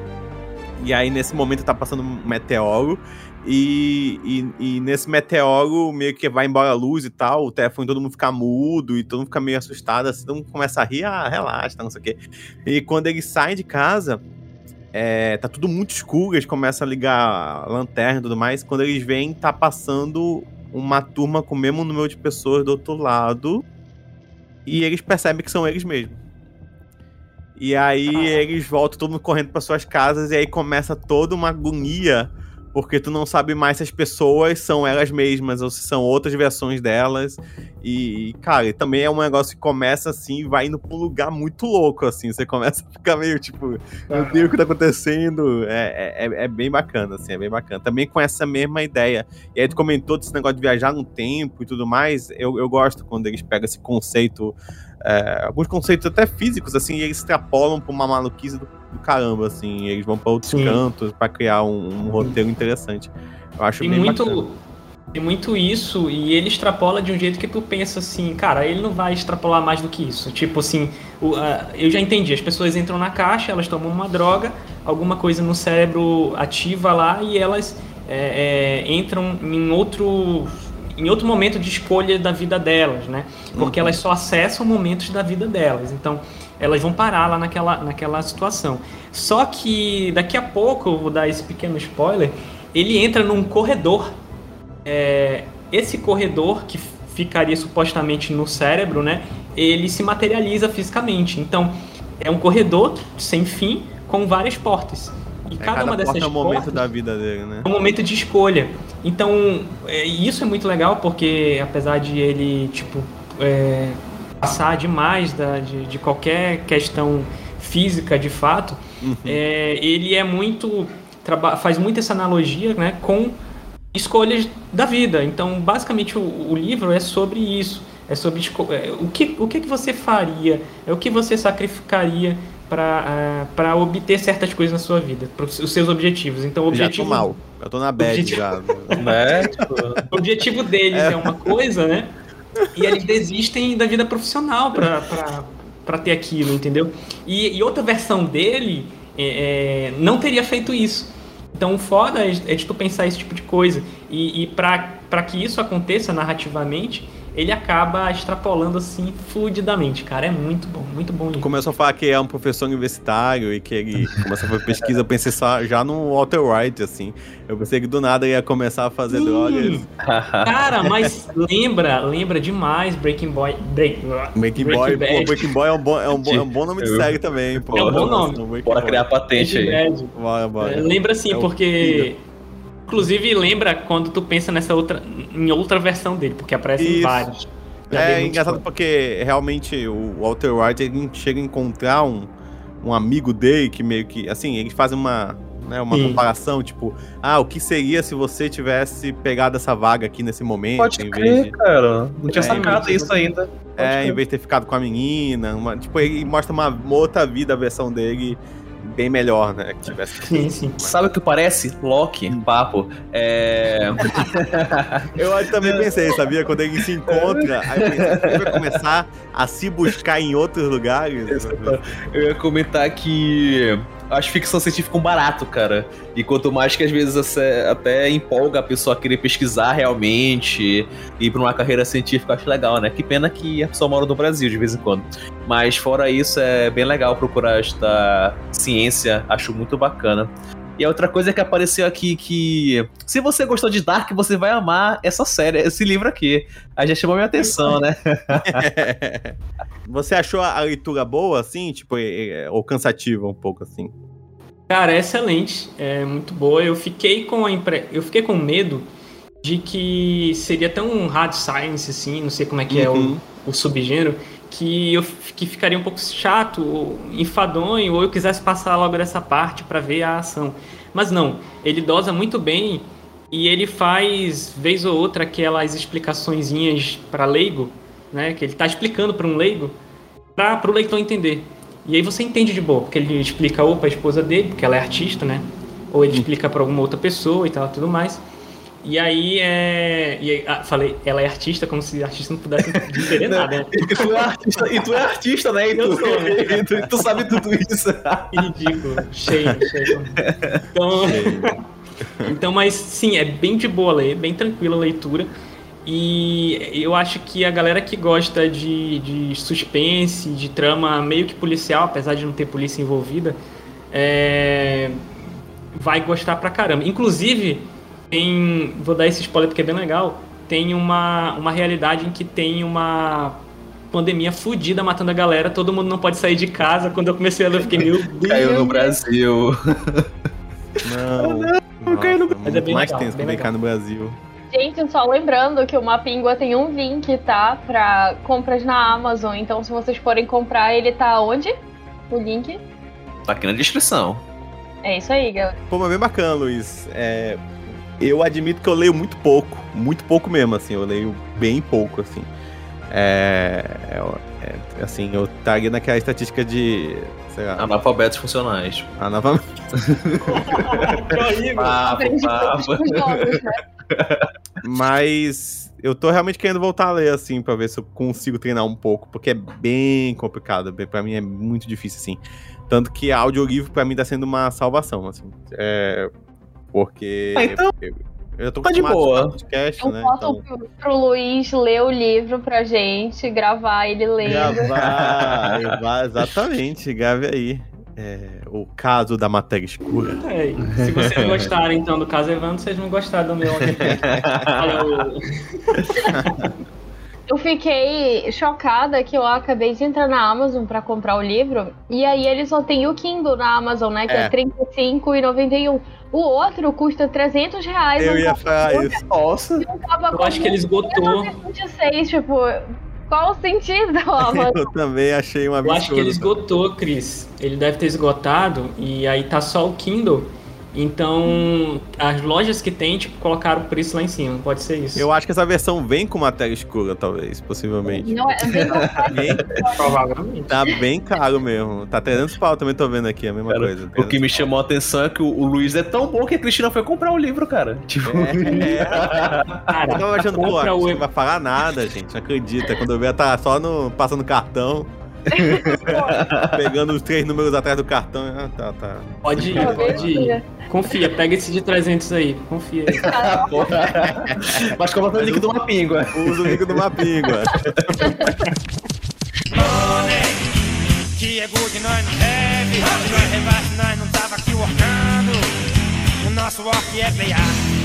E aí, nesse momento, tá passando um meteoro. E, e, e nesse meteoro, meio que vai embora a luz e tal. O telefone, todo mundo fica mudo e todo mundo fica meio assustado. Assim, todo mundo começa a rir, ah, relaxa, não sei o quê. E quando eles saem de casa, é, tá tudo muito escuro. Eles começam a ligar a lanterna e tudo mais. Quando eles veem, tá passando uma turma com o mesmo número de pessoas do outro lado. E eles percebem que são eles mesmos. E aí eles voltam todo mundo correndo para suas casas e aí começa toda uma agonia, porque tu não sabe mais se as pessoas são elas mesmas ou se são outras versões delas. E, cara, também é um negócio que começa assim e vai indo pra um lugar muito louco, assim. Você começa a ficar meio tipo, meu Deus, o que tá acontecendo? É, é, é bem bacana, assim, é bem bacana. Também com essa mesma ideia. E aí tu comentou desse negócio de viajar no tempo e tudo mais. Eu, eu gosto quando eles pegam esse conceito é, alguns conceitos até físicos, assim, e eles extrapolam pra uma maluquice do, do caramba, assim, eles vão pra outros
Sim.
cantos pra criar um, um roteiro interessante. Eu acho
Tem
bem
muito,
bacana.
tem muito isso e ele extrapola de um jeito que tu pensa assim, cara, ele não vai extrapolar mais do que isso. Tipo assim, o- a- eu já entendi, as pessoas entram na caixa, elas tomam uma droga, alguma coisa no cérebro ativa lá e elas é, é, entram em outro em outro momento de escolha da vida delas, né? Porque elas só acessam momentos da vida delas. Então, elas vão parar lá naquela, naquela situação. Só que daqui a pouco, eu vou dar esse pequeno spoiler, ele entra num corredor. É, esse corredor que ficaria supostamente no cérebro, né? Ele se materializa fisicamente. Então, é um corredor sem fim com várias portas. E
É,
cada, uma dessas
porta é um momento
portas
da vida dele, né?
é um momento de escolha. Então, é, isso é muito legal porque, apesar de ele, tipo, é, passar demais da, de, de qualquer questão física de fato,
Uhum.
é, ele é muito. faz muito essa analogia né, com escolhas da vida. Então, basicamente, o, o livro é sobre isso. É sobre é, o, que, o que, que você faria, é o que você sacrificaria para obter certas coisas na sua vida, para os seus objetivos. Então, o
Já
objetivo,
tô mal. Eu tô na bad
Objetivo-
já.
Né? Tipo,
o objetivo deles é. uma coisa, né? E eles desistem da vida profissional para ter aquilo, entendeu? E, e outra versão dele é, é, não teria feito isso. Então o foda é, é de tu pensar esse tipo de coisa. E, e para que isso aconteça narrativamente, ele acaba extrapolando assim fluidamente, cara. É muito bom, muito bom isso.
Começou a falar que é um professor universitário e que ele começou a fazer pesquisa, eu pensei só, já no Walter White, assim. Eu pensei que do nada ia começar a fazer
Sim.
drogas.
Cara, mas lembra, lembra demais Breaking Boy. Break,
Breaking
Breaking
Boy, pô, Breaking Boy é um bom, é um bom, é um bom nome de
Eu-
série também, pô.
É um bom nome.
Bora criar patente aí.
Breaking.
Bora, bora.
Lembra sim,
É
porque. Inclusive, lembra quando tu pensa nessa outra. em outra versão dele, porque aparecem
Isso.
vários. Já
É engraçado
spoiler.
porque realmente o Walter White ele chega a encontrar um, um amigo dele que meio que. Assim, eles fazem uma, né, uma
Sim.
comparação, tipo, ah, o que seria se você tivesse pegado essa vaga aqui nesse momento?
Pode
em vez
crer,
de,
cara. Não tinha
É,
sacado isso ainda.
é,
crer.
em vez de ter ficado com a menina. Uma, tipo, ele mostra uma, uma outra vida, a versão dele, bem melhor, né? Que tivesse.
Sim, sim.
Sabe o que parece? Loki, papo. É.
Eu também pensei, sabia? Quando ele se encontra, aí ele vai começar a se buscar em outros lugares.
Eu ia comentar que acho ficção científica um barato, cara. E quanto mais que às vezes até empolga a pessoa a querer pesquisar realmente, ir pra uma carreira científica, acho legal, né? Que pena que a pessoa mora no Brasil de vez em quando. Mas fora isso, é bem legal procurar esta ciência, acho muito bacana. E a outra coisa que apareceu aqui que se você gostou de Dark, você vai amar essa série, esse livro aqui. Aí já chamou minha atenção, né?
Você achou a leitura boa, assim? Tipo, é- é- ou cansativa um pouco, assim?
Cara, é excelente, é muito boa. Eu fiquei com a impre... eu fiquei com medo de que seria tão hard science assim, não sei como é que é
Uhum.
o, o subgênero, que eu que ficaria um pouco chato, enfadonho, ou eu quisesse passar logo dessa parte pra ver a ação. Mas não, ele dosa muito bem e ele faz vez ou outra aquelas explicaçõezinhas para leigo, né, que ele tá explicando para um leigo, para o leitor entender. E aí você entende de boa, porque ele explica ou para a esposa dele, porque ela é artista, né? Ou ele explica para alguma outra pessoa e tal, tudo mais. E aí é. E aí, ah, falei, ela é artista, como se artista não pudesse entender nada, né?
E tu é artista, e tu, é artista, né? E tu,
sou, né?
e tu, tu sabe tudo isso.
Que ridículo, cheio, cheio. Então, então, mas sim, é bem de boa ler, bem tranquila a leitura. E eu acho que a galera que gosta de, de suspense, de trama meio que policial, apesar de não ter polícia envolvida, é, vai gostar pra caramba. Inclusive, tem. Vou dar esse spoiler porque é bem legal. Tem uma, uma realidade em que tem uma pandemia fudida matando a galera, todo mundo não pode sair de casa. Quando eu comecei a ler, eu fiquei, meu Deus.
Caiu no Brasil.
Não.
Eu caí no-
Nossa,
Mas é bem
mais
legal,
tenso
bem legal.
cá no Brasil.
Gente, só lembrando que o Mapingua tem um link, tá? Pra compras na Amazon. Então, se vocês forem comprar, ele tá onde? O link?
Tá aqui na descrição.
É isso aí, galera.
Pô, mas bem bacana, Luiz. É, eu admito que eu leio muito pouco. Muito pouco mesmo, assim. Eu leio bem pouco, assim. É, é- é- assim, eu estaria naquela estatística de. Sei lá,
Analfabetos funcionais.
analfa-
Que horrível.
Papo,
né?
Mas eu tô realmente querendo voltar a ler, assim, pra ver se eu consigo treinar um pouco, porque é bem complicado. Pra mim é muito difícil, assim. Tanto que audiolivro pra mim tá sendo uma salvação, assim. É, porque.
Ah, então
eu, eu tô
tá de boa.
podcast,
Eu
né? Então,
pro, pro Luiz ler o livro pra gente, gravar ele lendo.
gravar, gravar, exatamente, grave aí. É, o caso da matéria escura.
É, se vocês gostarem, então, do caso Evandro, vocês vão gostar do meu audiobook.
Eu fiquei chocada que eu acabei de entrar na Amazon pra comprar o livro. E aí ele só tem o Kindle na Amazon, né? Que é,
É.
R$ 35,91. O outro custa 300 reais.
Eu ia falar isso.
Nossa.
Eu acho que ele esgotou.
com 26, tipo, qual o sentido, Amazon?
Eu também achei um
Eu
absurdo.
acho que ele esgotou, Cris. Ele deve ter esgotado e aí tá só o Kindle. Então, as lojas que tem, tipo, colocaram o preço lá em cima. Pode ser isso.
Eu acho que essa versão vem com matéria escura, talvez, possivelmente.
Não é,
Bem-
Provavelmente.
tá bem caro mesmo. Tá 300 pau, também tô vendo aqui a mesma
Cara,
coisa.
o que me chamou a atenção é que o, o Luiz é tão bom que a Cristina foi comprar o livro, cara. Tipo,
É.
Cara,
Eu tava achando, pô,
o-
gente não vai falar nada, gente. Não acredita. Quando eu ela tá só no, passando cartão. pegando os três números atrás do cartão. Ah, tá, tá.
Pode ir, pode ir. Confia, pega esse de 300 aí. Confia aí.
Mas como eu link de uma pingua.
Usa o link do Mapingua.
Que é good, nós não deve. Nós rebate, nós não tava aqui workando. O nosso work é playar.